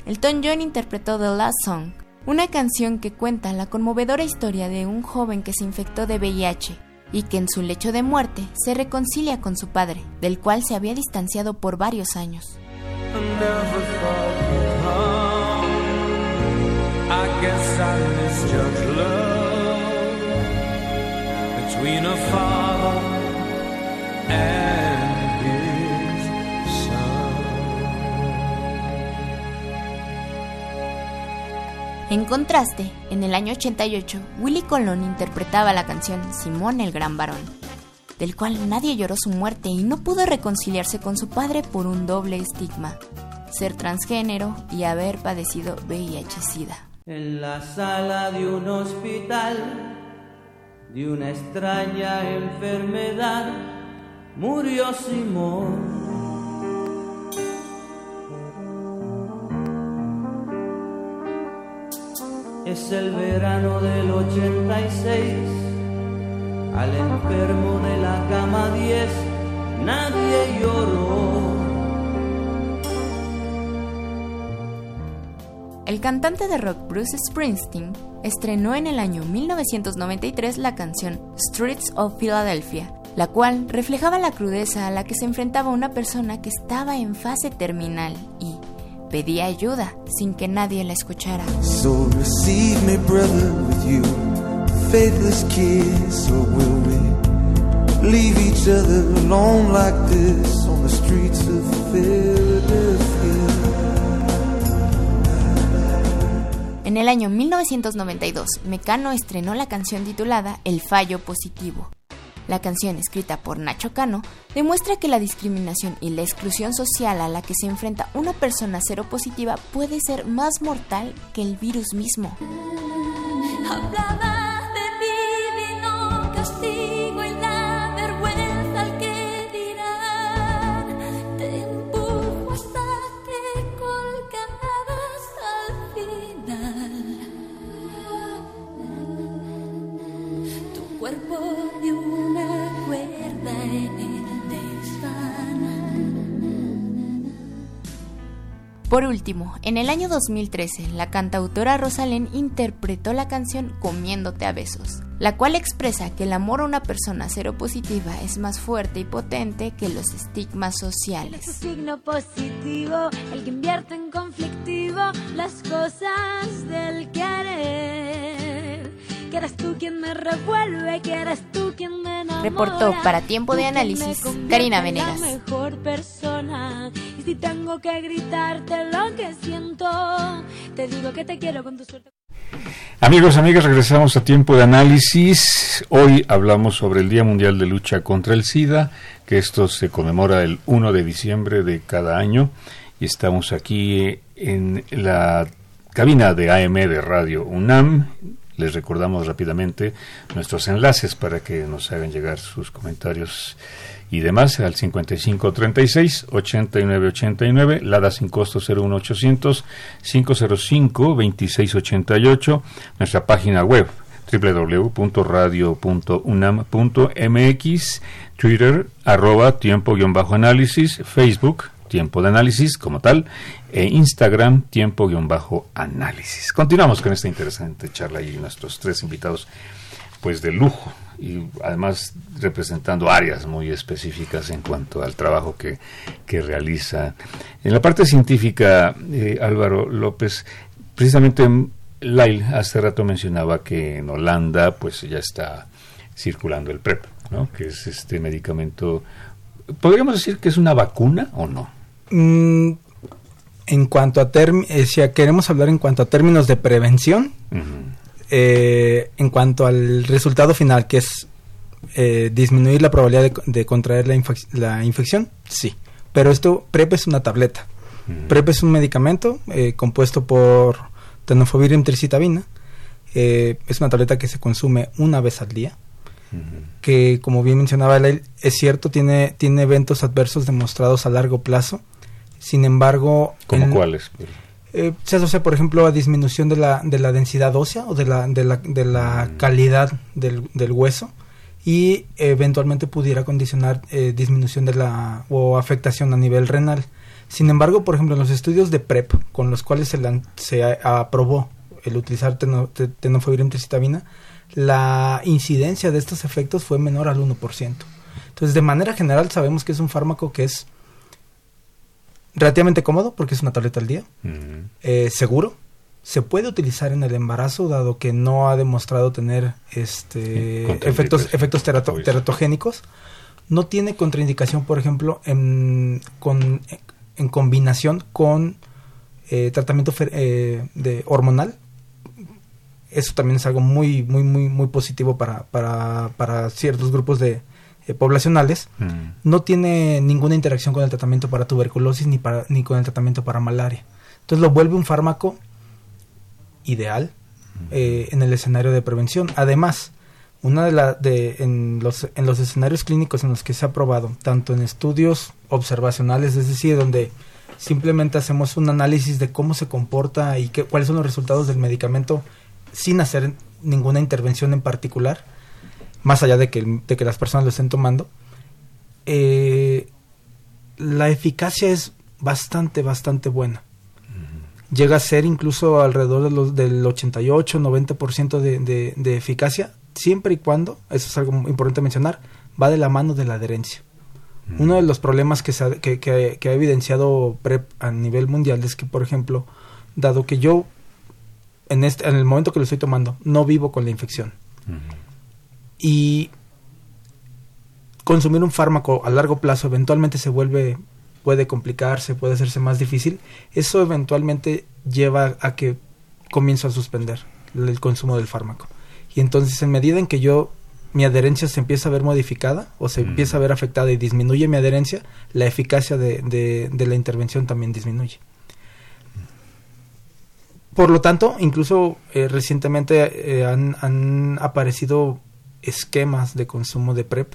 Elton John interpretó The Last Song una canción que cuenta la conmovedora historia de un joven que se infectó de VIH y que en su lecho de muerte se reconcilia con su padre, del cual se había distanciado por varios años. En contraste, en el año 88, Willy Colón interpretaba la canción Simón el Gran Varón, del cual nadie lloró su muerte y no pudo reconciliarse con su padre por un doble estigma, ser transgénero y haber padecido VIH-Sida. En la sala de un hospital, de una extraña enfermedad, murió Simón Es el verano del 86, al enfermo de la cama 10 nadie lloró. El cantante de rock Bruce Springsteen estrenó en el año 1993 la canción Streets of Philadelphia, la cual reflejaba la crudeza a la que se enfrentaba una persona que estaba en fase terminal y, pedía ayuda sin que nadie la escuchara. So receive me, brother, with you, faithless kiss, or will we leave each other alone like this on the streets of Philadelphia? En el año 1992, Mecano estrenó la canción titulada El Fallo Positivo, la canción, escrita por Nacho Cano, demuestra que la discriminación y la exclusión social a la que se enfrenta una persona seropositiva puede ser más mortal que el virus mismo. Por último, en el año 2013, la cantautora Rosalén interpretó la canción Comiéndote a besos, la cual expresa que el amor a una persona seropositiva es más fuerte y potente que los estigmas sociales. Que eres tú quien me revuelve, que eres tú quien me enamora. Reportó para Tiempo de Análisis Karina Venegas. mejor persona si tengo que gritarte lo que siento, te digo que te quiero con tu suerte. Amigos, amigas, regresamos a tiempo de análisis. Hoy hablamos sobre el Día Mundial de Lucha contra el SIDA, que esto se conmemora el 1 de diciembre de cada año. Y estamos aquí en la cabina de AM de Radio UNAM. Les recordamos rápidamente nuestros enlaces para que nos hagan llegar sus comentarios y demás al 5536 8989 Lada sin costo 01800 505 2688 nuestra página web www.radio.unam.mx Twitter arroba tiempo-análisis Facebook tiempo de análisis como tal e Instagram tiempo-análisis continuamos con esta interesante charla y nuestros tres invitados pues de lujo y además representando áreas muy específicas en cuanto al trabajo que, realiza. En la parte científica, eh, Álvaro López, precisamente Lail hace rato mencionaba que en Holanda pues ya está circulando el PrEP, ¿no? que es este medicamento, ¿podríamos decir que es una vacuna o no? Mm, en cuanto a eh, si queremos hablar en cuanto a términos de prevención, eh, en cuanto al resultado final, que es eh, disminuir la probabilidad de, contraer la, la, infección, sí. Pero esto, PrEP es una tableta. PrEP es un medicamento compuesto por tenofovir y tricitabina. es una tableta que se consume una vez al día. Que, como bien mencionaba es cierto, tiene, tiene eventos adversos demostrados a largo plazo. Sin embargo... ¿Cómo cuáles? Eh, se asocia, por ejemplo, a disminución de la, de la densidad ósea o de la, de la, de la mm. calidad del, del, hueso y eventualmente pudiera condicionar eh, disminución de la o afectación a nivel renal. Sin embargo, por ejemplo, en los estudios de PrEP con los cuales se, se aprobó el utilizar teno- te- tenofovir la incidencia de estos efectos fue menor al 1%. Entonces, de manera general, sabemos que es un fármaco que es relativamente cómodo, porque es una tableta al día, eh, seguro, se puede utilizar en el embarazo, dado que no ha demostrado tener este, efectos, efectos terato- teratogénicos. No tiene contraindicación, por ejemplo, en, con, en combinación con eh, tratamiento fer- eh, de hormonal. Eso también es algo muy, muy, muy, muy positivo para, para, para ciertos grupos de eh, poblacionales. Mm. No tiene ninguna interacción con el tratamiento para tuberculosis ni, para, ni con el tratamiento para malaria. Entonces lo vuelve un fármaco ideal eh, en el escenario de prevención. Además, una de la de en los en los escenarios clínicos en los que se ha probado, tanto en estudios observacionales, es decir, donde simplemente hacemos un análisis de cómo se comporta y qué, cuáles son los resultados del medicamento sin hacer ninguna intervención en particular, más allá de que, de que las personas lo estén tomando, eh, la eficacia es bastante, bastante buena. Llega a ser incluso alrededor de los, del 88-90% de, de, de eficacia, siempre y cuando, eso es algo importante mencionar, va de la mano de la adherencia. Uno de los problemas que, se ha, que, que- que ha evidenciado PrEP a nivel mundial es que, por ejemplo, dado que yo, en, este, en el momento que lo estoy tomando, no vivo con la infección, y consumir un fármaco a largo plazo eventualmente se vuelve puede complicarse, puede hacerse más difícil, eso eventualmente lleva a que comienzo a suspender el consumo del fármaco. Y entonces en medida en que yo mi adherencia se empieza a ver modificada o se empieza a ver afectada y disminuye mi adherencia, la eficacia de, de- de la intervención también disminuye. Por lo tanto, incluso eh, recientemente eh, han, han aparecido esquemas de consumo de PrEP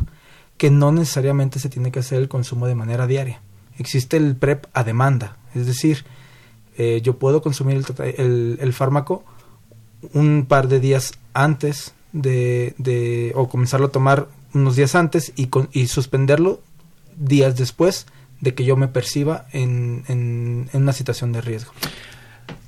que no necesariamente se tiene que hacer el consumo de manera diaria. Existe el PrEP a demanda, es decir, eh, yo puedo consumir el, el- fármaco un par de días antes de, de- o comenzarlo a tomar unos días antes y, con- y suspenderlo días después de que yo me perciba en, en- en una situación de riesgo.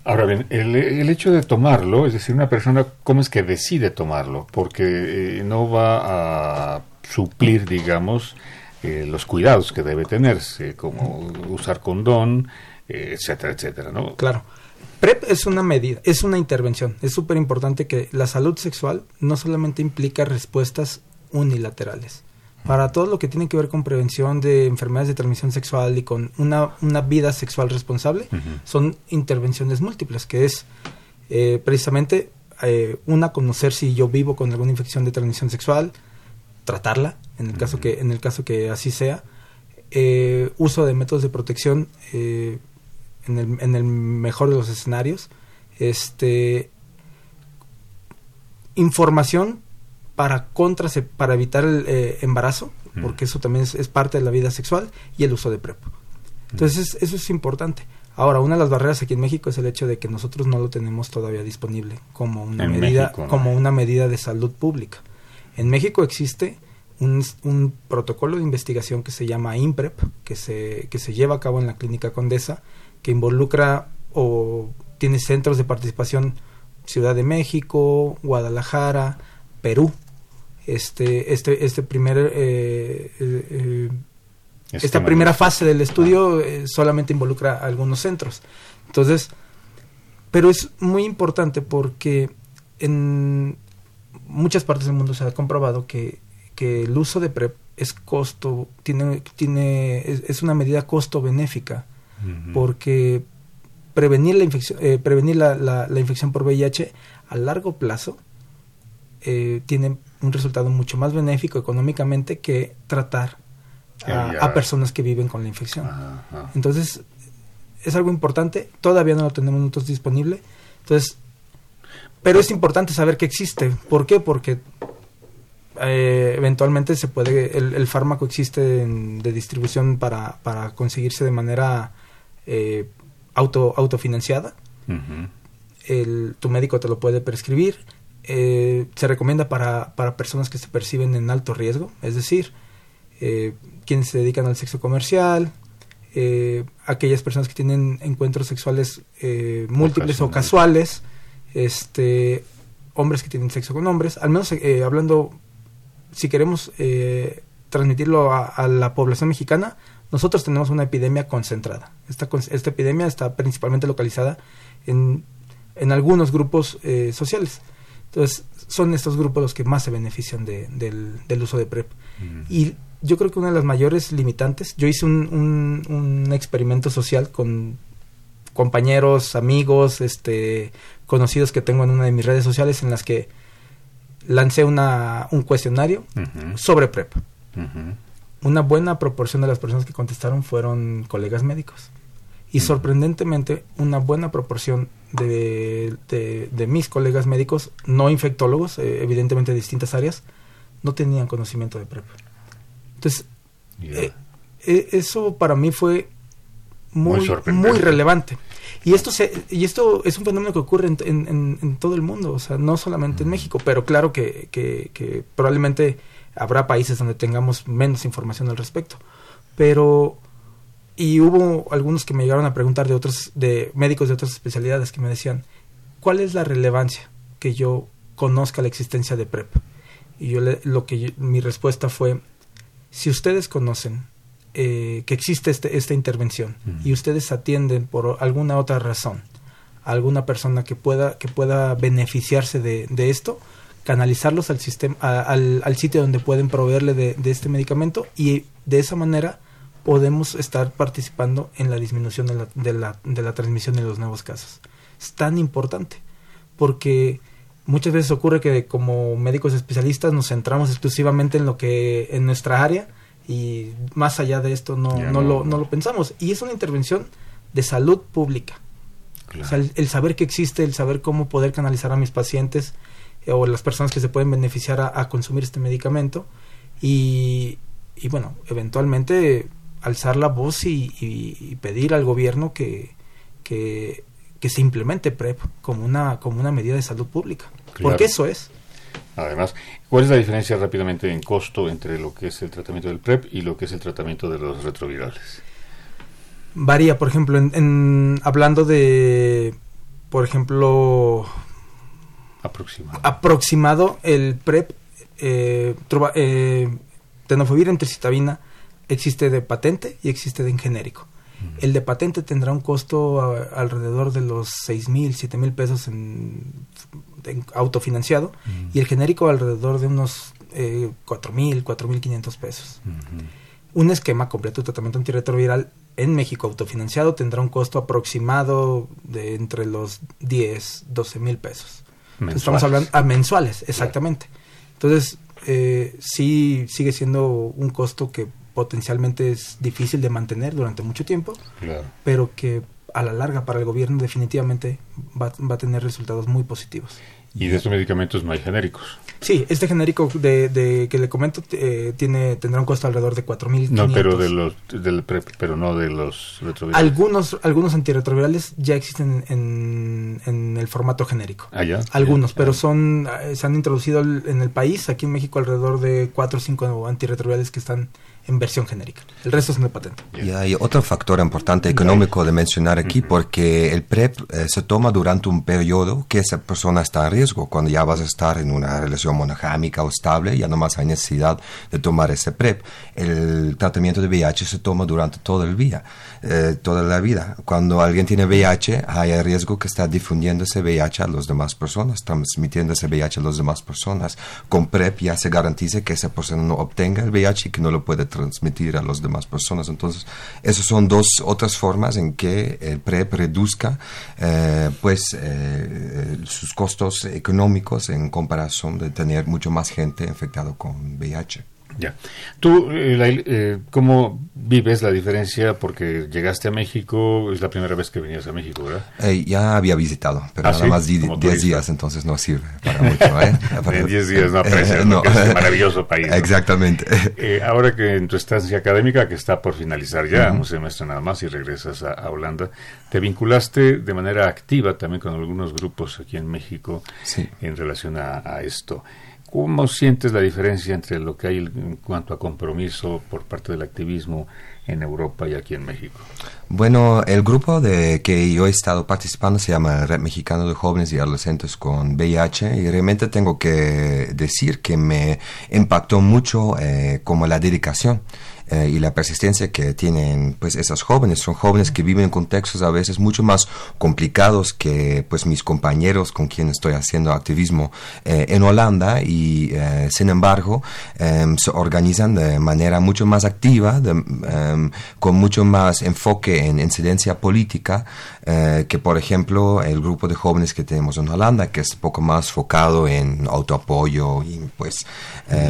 Ahora bien, el, hecho de tomarlo, es decir, una persona, ¿cómo es que decide tomarlo? Porque eh, no va a suplir, digamos, eh, los cuidados que debe tenerse, como usar condón, eh, etcétera, etcétera, ¿no? Claro. PrEP es una medida, es una intervención. Es súper importante que la salud sexual no solamente implica respuestas unilaterales. Para todo lo que tiene que ver con prevención de enfermedades de transmisión sexual y con una, una vida sexual responsable, son intervenciones múltiples, que es eh, precisamente eh, una, conocer si yo vivo con alguna infección de transmisión sexual, tratarla, en el caso que, en el caso que así sea, eh, uso de métodos de protección eh, en, el, en el mejor de los escenarios, este información para contrase- para evitar el eh, embarazo, porque eso también es, es parte de la vida sexual, y el uso de PrEP. Entonces, eso es importante. Ahora, una de las barreras aquí en México es el hecho de que nosotros no lo tenemos todavía disponible como una En medida México, ¿no? como una medida de salud pública. En México existe un, un protocolo de investigación que se llama IMPREP, que se, que se lleva a cabo en la Clínica Condesa, que involucra o tiene centros de participación Ciudad de México, Guadalajara, Perú. Este, este, este primer, eh, eh, eh, esta Esquema primera fase del estudio eh, solamente involucra a algunos centros. Entonces, pero es muy importante porque en muchas partes del mundo se ha comprobado que, que el uso de PrEP es costo, tiene, tiene, es, es una medida costo benéfica porque prevenir la infección, eh, prevenir la, la- la infección por VIH a largo plazo eh, tiene un resultado mucho más benéfico económicamente que tratar a, personas que viven con la infección. Ajá. Entonces, es algo importante, todavía no lo tenemos nosotros disponible. Entonces, pero es importante saber que existe. ¿Por qué? Porque eh, eventualmente se puede, el, el fármaco existe en- de distribución para, para conseguirse de manera eh, auto, autofinanciada. El, tu médico te lo puede prescribir. Eh, se recomienda para, para personas que se perciben en alto riesgo, es decir, eh, quienes se dedican al sexo comercial, eh, aquellas personas que tienen encuentros sexuales eh, múltiples o casuales, este, hombres que tienen sexo con hombres, al menos eh, hablando, si queremos eh, transmitirlo a, a, la población mexicana, nosotros tenemos una epidemia concentrada. Esta, esta epidemia está principalmente localizada en, en algunos grupos sociales. Entonces, son estos grupos los que más se benefician de, del, del, uso de PrEP. Mm. Y yo creo que una de las mayores limitantes, yo hice un, un, un experimento social con compañeros, amigos, este, conocidos que tengo en una de mis redes sociales en las que lancé una, un cuestionario uh -huh. sobre PrEP. Uh -huh. Una buena proporción de las personas que contestaron fueron colegas médicos. Y sorprendentemente, una buena proporción de, de, de, mis colegas médicos, no infectólogos, eh, evidentemente de distintas áreas, no tenían conocimiento de PrEP. Entonces, yeah. eh, eh, eso para mí fue muy, muy, muy relevante. Y esto, se, y esto es un fenómeno que ocurre en, en, en todo el mundo, o sea, no solamente en México, pero claro que, que, que, probablemente habrá países donde tengamos menos información al respecto. Pero, y hubo algunos que me llegaron a preguntar de otros, de médicos de otras especialidades que me decían, ¿cuál es la relevancia que yo conozca la existencia de PrEP? Y yo le, lo que yo, mi respuesta fue, si ustedes conocen eh, que existe este, esta intervención uh -huh. y ustedes atienden por alguna otra razón a alguna persona que pueda, que pueda beneficiarse de, de esto, canalizarlos al, sistema, a, al, al, sitio donde pueden proveerle de, de, este medicamento y de esa manera podemos estar participando en la disminución de la, de la, de la transmisión de los nuevos casos. Es tan importante porque muchas veces ocurre que como médicos especialistas nos centramos exclusivamente en lo que en nuestra área y más allá de esto no, no, no, lo, no lo pensamos. Y es una intervención de salud pública. Claro. O sea, el, el, saber que existe, el saber cómo poder canalizar a mis pacientes eh, o las personas que se pueden beneficiar a, a consumir este medicamento y, y, bueno, eventualmente alzar la voz y, y, y pedir al gobierno que, que, que, se implemente PrEP como una, como una medida de salud pública. Claro. Porque eso es. Además, ¿cuál es la diferencia rápidamente en costo entre lo que es el tratamiento del PrEP y lo que es el tratamiento de los retrovirales? Varía, por ejemplo, en, en hablando de, por ejemplo, aproximado, aproximado el PrEP, eh, trova, eh, tenofovir citabina existe de patente y existe de en genérico. Mm. El de patente tendrá un costo a, alrededor de los seis mil, siete mil pesos en autofinanciado mm. y el genérico alrededor de unos eh, cuatro mil, cuatro mil quinientos pesos. Mm -hmm. Un esquema completo de tratamiento antirretroviral en México autofinanciado tendrá un costo aproximado de entre los 10, 12 mil pesos. Estamos hablando a mensuales, exactamente. Entonces, eh, sí sigue siendo un costo que potencialmente es difícil de mantener durante mucho tiempo, claro. pero que a la larga para el gobierno definitivamente va, va a tener resultados muy positivos. ¿Y de estos medicamentos no hay genéricos? Sí, este genérico de, de que le comento eh, tiene tendrá un costo alrededor de 4.500. No, pero de los del pero no de los retrovirales. Algunos algunos antirretrovirales ya existen en, en el formato genérico. Ah, ya. Algunos, pero son eh, se han introducido en el país, aquí en México alrededor de 4 o 5 antirretrovirales que están en versión genérica. El resto es de patente. Y hay otro factor importante económico de mencionar aquí, porque el PrEP eh, se toma durante un periodo que esa persona está en riesgo. Cuando ya vas a estar en una relación monogámica o estable, ya no más hay necesidad de tomar ese PrEP. El tratamiento de VIH se toma durante todo el día, eh, toda la vida. Cuando alguien tiene VIH, hay el riesgo que está difundiendo ese VIH a las demás personas, transmitiendo ese VIH a las demás personas. Con PrEP ya se garantiza que esa persona no obtenga el VIH y que no lo puede transmitir a las demás personas. Entonces, esas son dos otras formas en que el PrEP reduzca eh, pues, eh, sus costos económicos en comparación de tener mucho más gente infectada con VIH. Ya. ¿Tú eh, la, eh, cómo vives la diferencia? Porque llegaste a México, es la primera vez que venías a México, ¿verdad? Eh, ya había visitado, pero ¿Ah, nada sí? más 10 días, entonces no sirve para mucho. ¿eh? en 10 días no aprecias no. este maravilloso país. ¿no? Exactamente. ahora que en tu estancia académica, que está por finalizar ya, uh -huh. un semestre nada más, y regresas a, a, Holanda, te vinculaste de manera activa también con algunos grupos aquí en México sí. en relación a, a esto. ¿Cómo sientes la diferencia entre lo que hay en cuanto a compromiso por parte del activismo en Europa y aquí en México? Bueno, el grupo de que yo he estado participando se llama Red Mexicano de Jóvenes y Adolescentes con VIH y realmente tengo que decir que me impactó mucho eh, como la dedicación eh, y la persistencia que tienen pues esas jóvenes. Son jóvenes que viven en contextos a veces mucho más complicados que pues mis compañeros con quienes estoy haciendo activismo eh, en Holanda y eh, sin embargo em, se organizan de manera mucho más activa em, con mucho más enfoque en incidencia política que por ejemplo el grupo de jóvenes que tenemos en Holanda que es poco más focado en autoapoyo y pues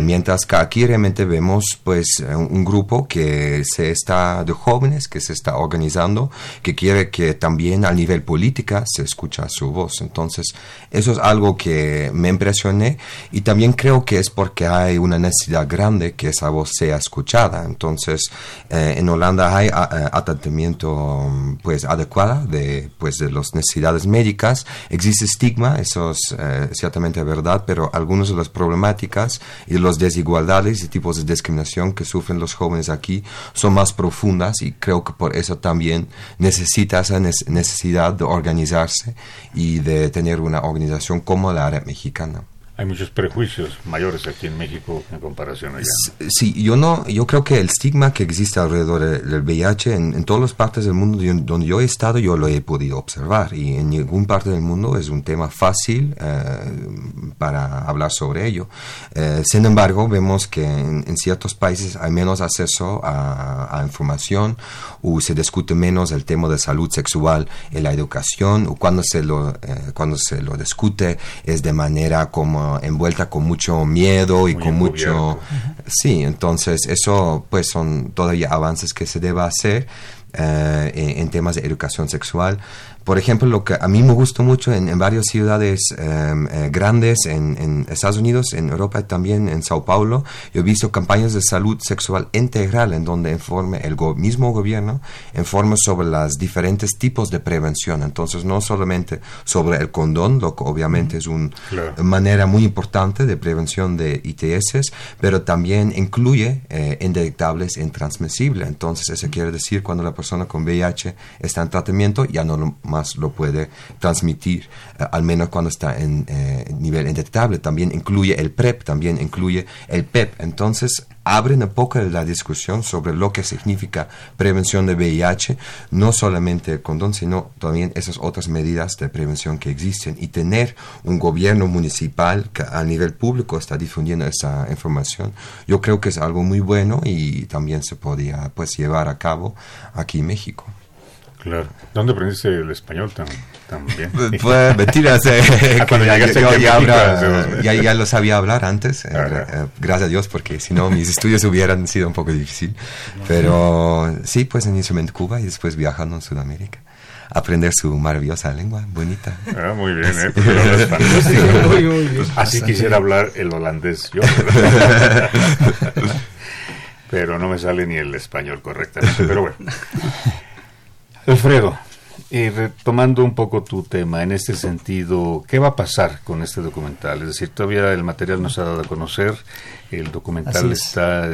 mientras que aquí realmente vemos pues un grupo que se está de jóvenes que se está organizando que quiere que también a nivel política se escucha su voz. Entonces eso es algo que me impresioné y también creo que es porque hay una necesidad grande que esa voz sea escuchada. Entonces eh, en Holanda hay atendimiento pues adecuada de pues de las necesidades médicas. Existe estigma eso es eh, ciertamente verdad pero algunas de las problemáticas y las desigualdades y tipos de discriminación que sufren los jóvenes aquí son más profundas y creo que por eso también necesita esa necesidad de organizarse y de tener una organización como la área mexicana hay muchos prejuicios mayores aquí en México en comparación allá. Sí, yo no, yo creo que el estigma que existe alrededor del VIH en, todas las partes del mundo donde yo he estado, yo lo he podido observar y en ninguna parte del mundo es un tema fácil eh, para hablar sobre ello. Eh, sin embargo, vemos que en, ciertos países hay menos acceso a, información o se discute menos el tema de salud sexual en la educación o cuando se lo, eh, cuando se lo discute es de manera como envuelta con mucho miedo y con mucho... Sí, entonces eso pues son todavía avances que se debe hacer eh, en temas de educación sexual por ejemplo, lo que a mí me gustó mucho en, varias ciudades em, eh, grandes en, Estados Unidos, en Europa también, en Sao Paulo, yo he visto campañas de salud sexual integral en donde informe el mismo gobierno informa sobre los diferentes tipos de prevención. Entonces, no solamente sobre el condón, lo que obviamente es una manera muy importante de prevención de ITS, pero también incluye eh, indetectables e intransmisibles. Entonces, eso quiere decir cuando la persona con VIH está en tratamiento, ya no lo más lo puede transmitir, eh, al menos cuando está en eh, nivel indetectable. También incluye el PrEP, también incluye el PEP. Entonces, abren un poco la discusión sobre lo que significa prevención de VIH, no solamente el condón, sino también esas otras medidas de prevención que existen y tener un gobierno municipal que a nivel público está difundiendo esa información, yo creo que es algo muy bueno y también se podía pues llevar a cabo aquí en México. Claro. ¿Dónde aprendiste el español tan, tan bien? Pues mentiras. Eh, ya, ya, lo sabía hablar antes, eh, eh, gracias a Dios, porque si no mis estudios hubieran sido un poco difícil. Pero sí, pues inicialmente Cuba y después viajando en Sudamérica aprender su maravillosa lengua, bonita. Ah, muy bien, ¿eh? Pero Así quisiera hablar el holandés yo. Pero no me sale ni el español correctamente, pero bueno. Alfredo, y retomando un poco tu tema, en este sentido, ¿qué va a pasar con este documental? Es decir, todavía el material no se ha dado a conocer, el documental está,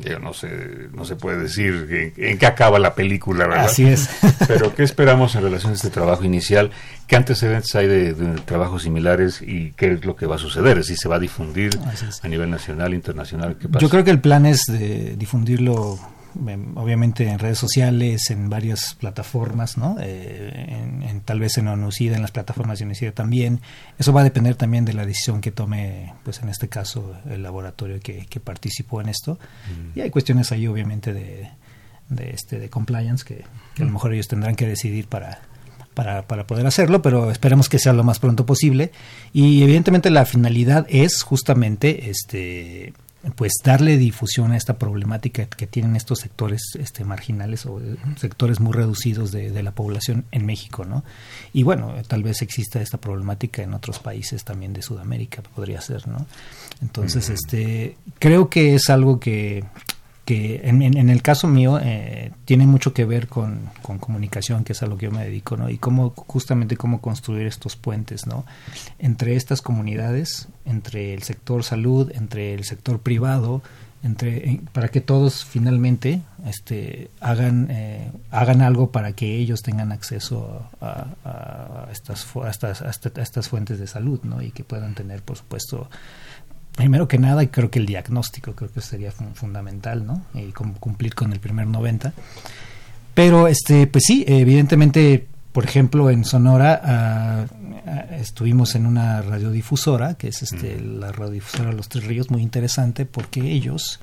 yo no sé, no se puede decir en, qué acaba la película, ¿verdad? Así es. Pero ¿qué esperamos en relación a este trabajo inicial? ¿Qué antecedentes hay de, trabajos similares y qué es lo que va a suceder? ¿Si se va a difundir a nivel nacional, internacional? ¿Qué Yo creo que el plan es de difundirlo obviamente en redes sociales, en varias plataformas, ¿no? Eh, en, tal vez en ONUCIDA, en las plataformas de ONUCIDA también. Eso va a depender también de la decisión que tome, pues en este caso, el laboratorio que, participó en esto. Y hay cuestiones ahí, obviamente, de, de, este, de compliance que, a lo mejor ellos tendrán que decidir para, para, para, poder hacerlo, pero esperemos que sea lo más pronto posible. Y evidentemente la finalidad es justamente este pues darle difusión a esta problemática que tienen estos sectores este, marginales o eh, sectores muy reducidos de, la población en México, ¿no? Y bueno, tal vez exista esta problemática en otros países también de Sudamérica, podría ser, ¿no? Entonces, este, creo que es algo que que en, en, el caso mío eh, tiene mucho que ver con, comunicación, que es a lo que yo me dedico, ¿no? Y cómo, justamente cómo construir estos puentes, ¿no? Entre estas comunidades, entre el sector salud, entre el sector privado, entre para que todos finalmente este hagan eh, hagan algo para que ellos tengan acceso a, estas, fuentes de salud y que puedan tener por supuesto primero que nada creo que el diagnóstico creo que sería fundamental no y cumplir con el primer 90 pero este pues sí evidentemente por ejemplo en Sonora ah, ah, estuvimos en una radiodifusora que es este la radiodifusora Los Tres Ríos muy interesante porque ellos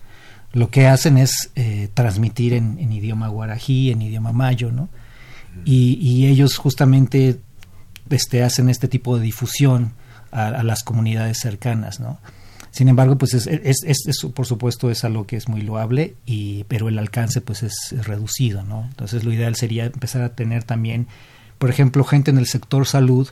lo que hacen es eh, transmitir en, idioma guarají en idioma mayo no y, ellos justamente este hacen este tipo de difusión a, las comunidades cercanas no sin embargo, pues es, es, por supuesto es algo que es muy loable, y, pero el alcance pues es, reducido, ¿no? Entonces lo ideal sería empezar a tener también por ejemplo, gente en el sector salud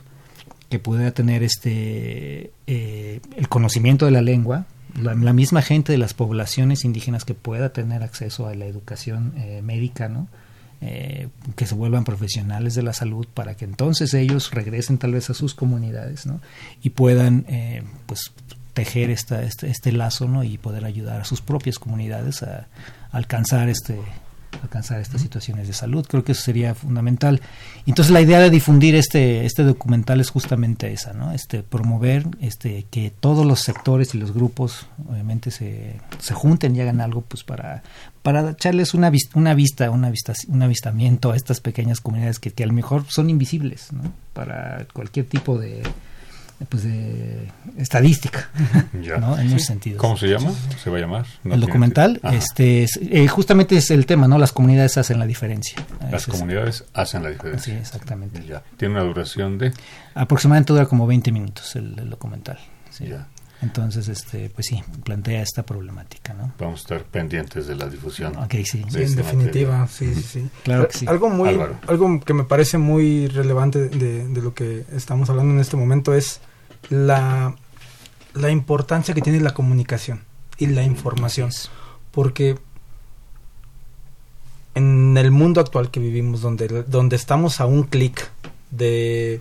que pueda tener este eh, el conocimiento de la lengua, la, misma gente de las poblaciones indígenas que pueda tener acceso a la educación eh, médica, ¿no? Eh, que se vuelvan profesionales de la salud para que entonces ellos regresen tal vez a sus comunidades ¿no? y puedan pues tejer esta, este, este lazo ¿no? y poder ayudar a sus propias comunidades a alcanzar este alcanzar estas situaciones de salud. Creo que eso sería fundamental. Entonces la idea de difundir este, este documental es justamente esa, ¿no? Este, promover este, que todos los sectores y los grupos obviamente se, se junten y hagan algo pues para, para echarles una, una vista, una vista, un avistamiento a estas pequeñas comunidades que, que a lo mejor son invisibles, ¿no? Para cualquier tipo de, pues de estadística ¿no? en ese sentido. Cómo se llama se va a llamar. El documental este eh, justamente es el tema no las comunidades hacen la diferencia. Las comunidades hacen la diferencia. Sí exactamente. Ya. Tiene una duración de aproximadamente dura como 20 minutos el, documental. Sí. Entonces este pues sí plantea esta problemática no vamos a estar pendientes de la difusión Ok, sí, en este definitiva sí sí sí. Claro que sí. Algo muy algo que me parece muy relevante de, de lo que estamos hablando en este momento es la, la importancia que tiene la comunicación y la información. Porque en el mundo actual que vivimos, donde, donde estamos a un clic de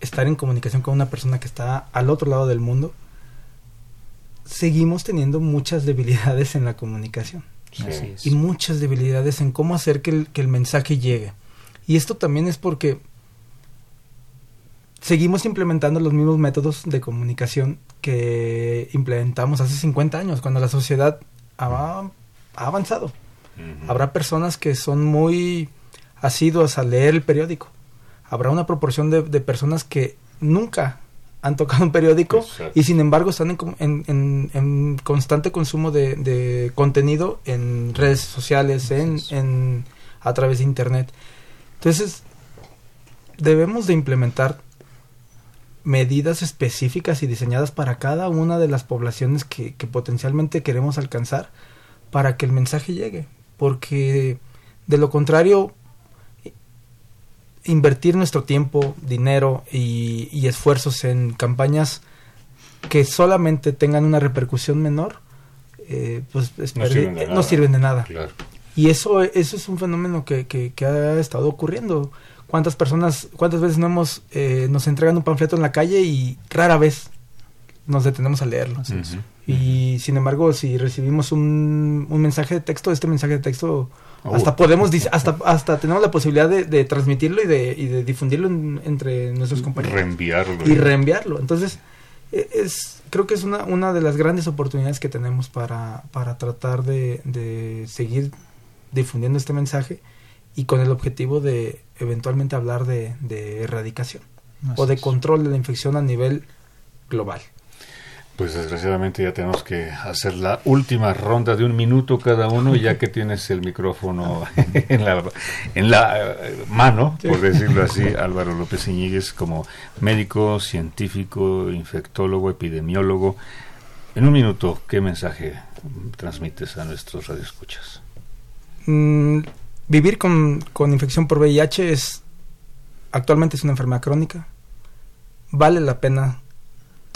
estar en comunicación con una persona que está al otro lado del mundo, seguimos teniendo muchas debilidades en la comunicación. Y muchas debilidades en cómo hacer que el, que el mensaje llegue. Y esto también es porque seguimos implementando los mismos métodos de comunicación que implementamos hace 50 años, cuando la sociedad ha, avanzado. Habrá personas que son muy asiduas a leer el periódico. Habrá una proporción de, personas que nunca han tocado un periódico y sin embargo están en, en, constante consumo de, contenido en redes sociales, en, en, a través de Internet. Entonces, debemos de implementar medidas específicas y diseñadas para cada una de las poblaciones que, potencialmente queremos alcanzar para que el mensaje llegue. Porque de lo contrario, invertir nuestro tiempo, dinero y, esfuerzos en campañas que solamente tengan una repercusión menor, eh, pues no, sirven de nada. Y eso, eso es un fenómeno que, que ha estado ocurriendo cuántas personas, cuántas veces no hemos, eh, nos entregan un panfleto en la calle y rara vez nos detenemos a leerlo. Y sin embargo, si recibimos un, un, mensaje de texto, este mensaje de texto hasta podemos, hasta, hasta tenemos la posibilidad de, transmitirlo y de, y de difundirlo entre nuestros compañeros. Reenviarlo. Y reenviarlo. Entonces, e, es, creo que es una, una de las grandes oportunidades que tenemos para, para tratar de, de seguir difundiendo este mensaje y con el objetivo de eventualmente hablar de, erradicación o de control de la infección a nivel global. Pues desgraciadamente ya tenemos que hacer la última ronda de un minuto cada uno, ya que tienes el micrófono en la, en la eh, mano, por decirlo así, Álvaro López Iñiguez, como médico, científico, infectólogo, epidemiólogo. En un minuto, ¿qué mensaje transmites a nuestros radioescuchas? Mm, Vivir con, infección por VIH es actualmente es una enfermedad crónica. Vale la pena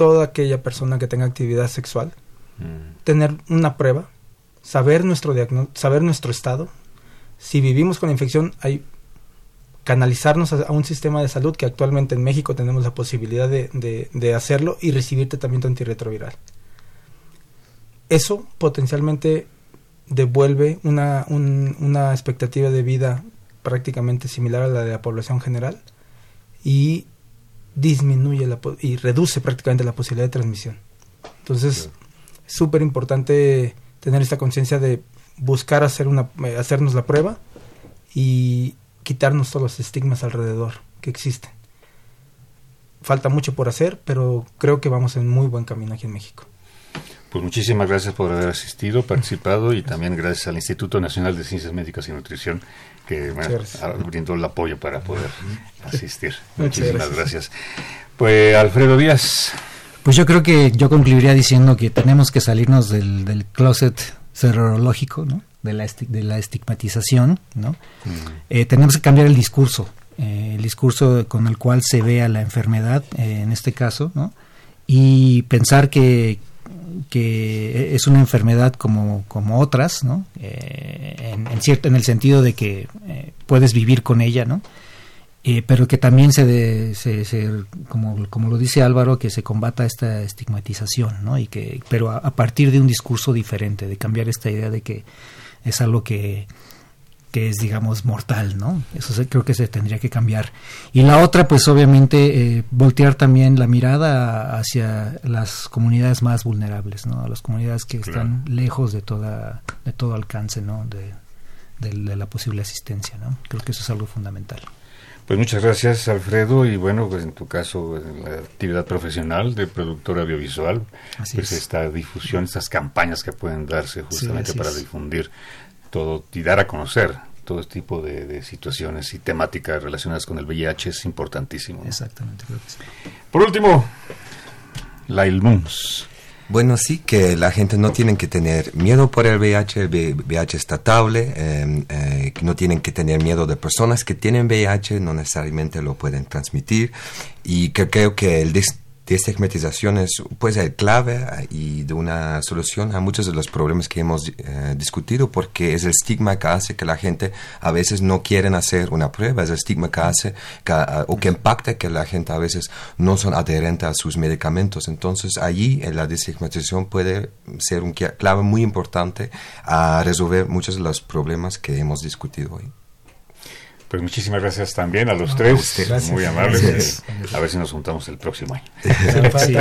toda aquella persona que tenga actividad sexual tener una prueba, saber nuestro saber nuestro estado. Si vivimos con la infección, hay canalizarnos a, un sistema de salud que actualmente en México tenemos la posibilidad de, de hacerlo y recibir tratamiento antirretroviral. eso potencialmente devuelve una, una expectativa de vida prácticamente similar a la de la población general y disminuye la, y reduce prácticamente la posibilidad de transmisión. Entonces, es súper importante tener esta conciencia de buscar hacer una, eh, hacernos la prueba y quitarnos todos los estigmas alrededor que existen. Falta mucho por hacer, pero creo que vamos en muy buen camino aquí en México. Pues muchísimas gracias por haber asistido, participado y también gracias al Instituto Nacional de Ciencias Médicas y Nutrición que me brindó el apoyo para poder asistir. muchísimas gracias. Pues Alfredo Díaz. Pues yo creo que yo concluiría diciendo que tenemos que salirnos del, del closet serológico, ¿no? de, la de la estigmatización, ¿no? Eh, tenemos que cambiar el discurso, eh, el discurso con el cual se ve a la enfermedad, eh, en este caso, ¿no? y pensar que, que es una enfermedad como, como otras, ¿no? en, cierto, en el sentido de que puedes vivir con ella, ¿no? Eh, pero que también se, se, como, como, lo dice Álvaro, que se combata esta estigmatización, ¿no? Y que, pero a, partir de un discurso diferente, de cambiar esta idea de que es algo que, que es, digamos, mortal, ¿no? Eso creo que se tendría que cambiar. Y la otra, pues obviamente, eh, voltear también la mirada hacia las comunidades más vulnerables, ¿no? A las comunidades que están lejos de, toda, de todo alcance, ¿no? De, de la posible asistencia, ¿no? Creo que eso es algo fundamental. Pues muchas gracias, Alfredo. Y bueno, pues en tu caso, en la actividad profesional de productora audiovisual, pues esta difusión, estas campañas que pueden darse justamente para difundir todo y dar a conocer todo este tipo de, situaciones y temáticas relacionadas con el VIH es importantísimo. Exactamente, creo que sí. Por último, la ILMUNS. Bueno, sí, que la gente no tiene que tener miedo por el VIH, el VIH está estable, em, eh, no tienen que tener miedo de personas que tienen VIH, no necesariamente lo pueden transmitir y que creo que el estigmatización es pues el clave y de una solución a muchos de los problemas que hemos eh, discutido porque es el estigma que hace que la gente a veces no quieren hacer una prueba, es el estigma que hace o que impacta que la gente a veces no son adherentes a sus medicamentos. Entonces allí en la destigmatización puede ser un clave muy importante a resolver muchos de los problemas que hemos discutido hoy. Pues muchísimas gracias también a los tres, muy amables. A ver si nos juntamos el próximo año.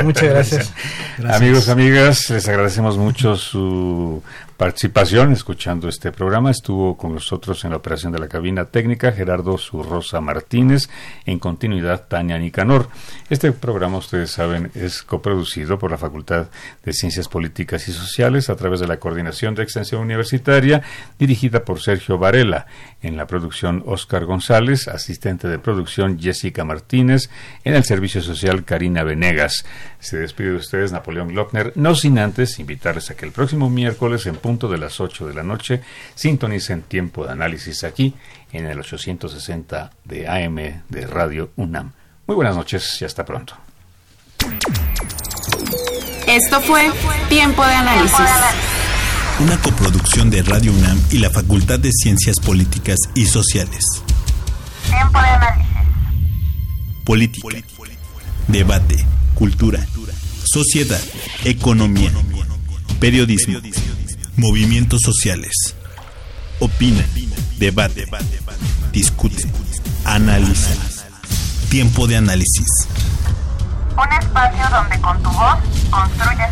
muchas gracias. Amigos, amigas, les agradecemos mucho su participación escuchando este programa. Estuvo con nosotros en la operación de la cabina técnica Gerardo Zurrosa Martínez, en continuidad Tania Nicanor. Este programa, ustedes saben, es coproducido por la Facultad de Ciencias Políticas y Sociales a través de la Coordinación de Extensión Universitaria, dirigida por Sergio Varela. En la producción Oscar González, asistente de producción Jessica Martínez, en el servicio social Karina Venegas. Se despide de ustedes Napoleón Glockner, no sin antes invitarles a que el próximo miércoles en punto de las 8 de la noche sintonicen tiempo de análisis aquí en el 860 de AM de Radio UNAM. Muy buenas noches y hasta pronto. Esto fue Tiempo de Análisis. Una coproducción de Radio UNAM y la Facultad de Ciencias Políticas y Sociales. Tiempo de Análisis. Política. Debate cultura, sociedad, economía, periodismo, movimientos sociales. Opina, debate, discute, analiza. Tiempo de análisis. Un espacio donde con tu voz construyes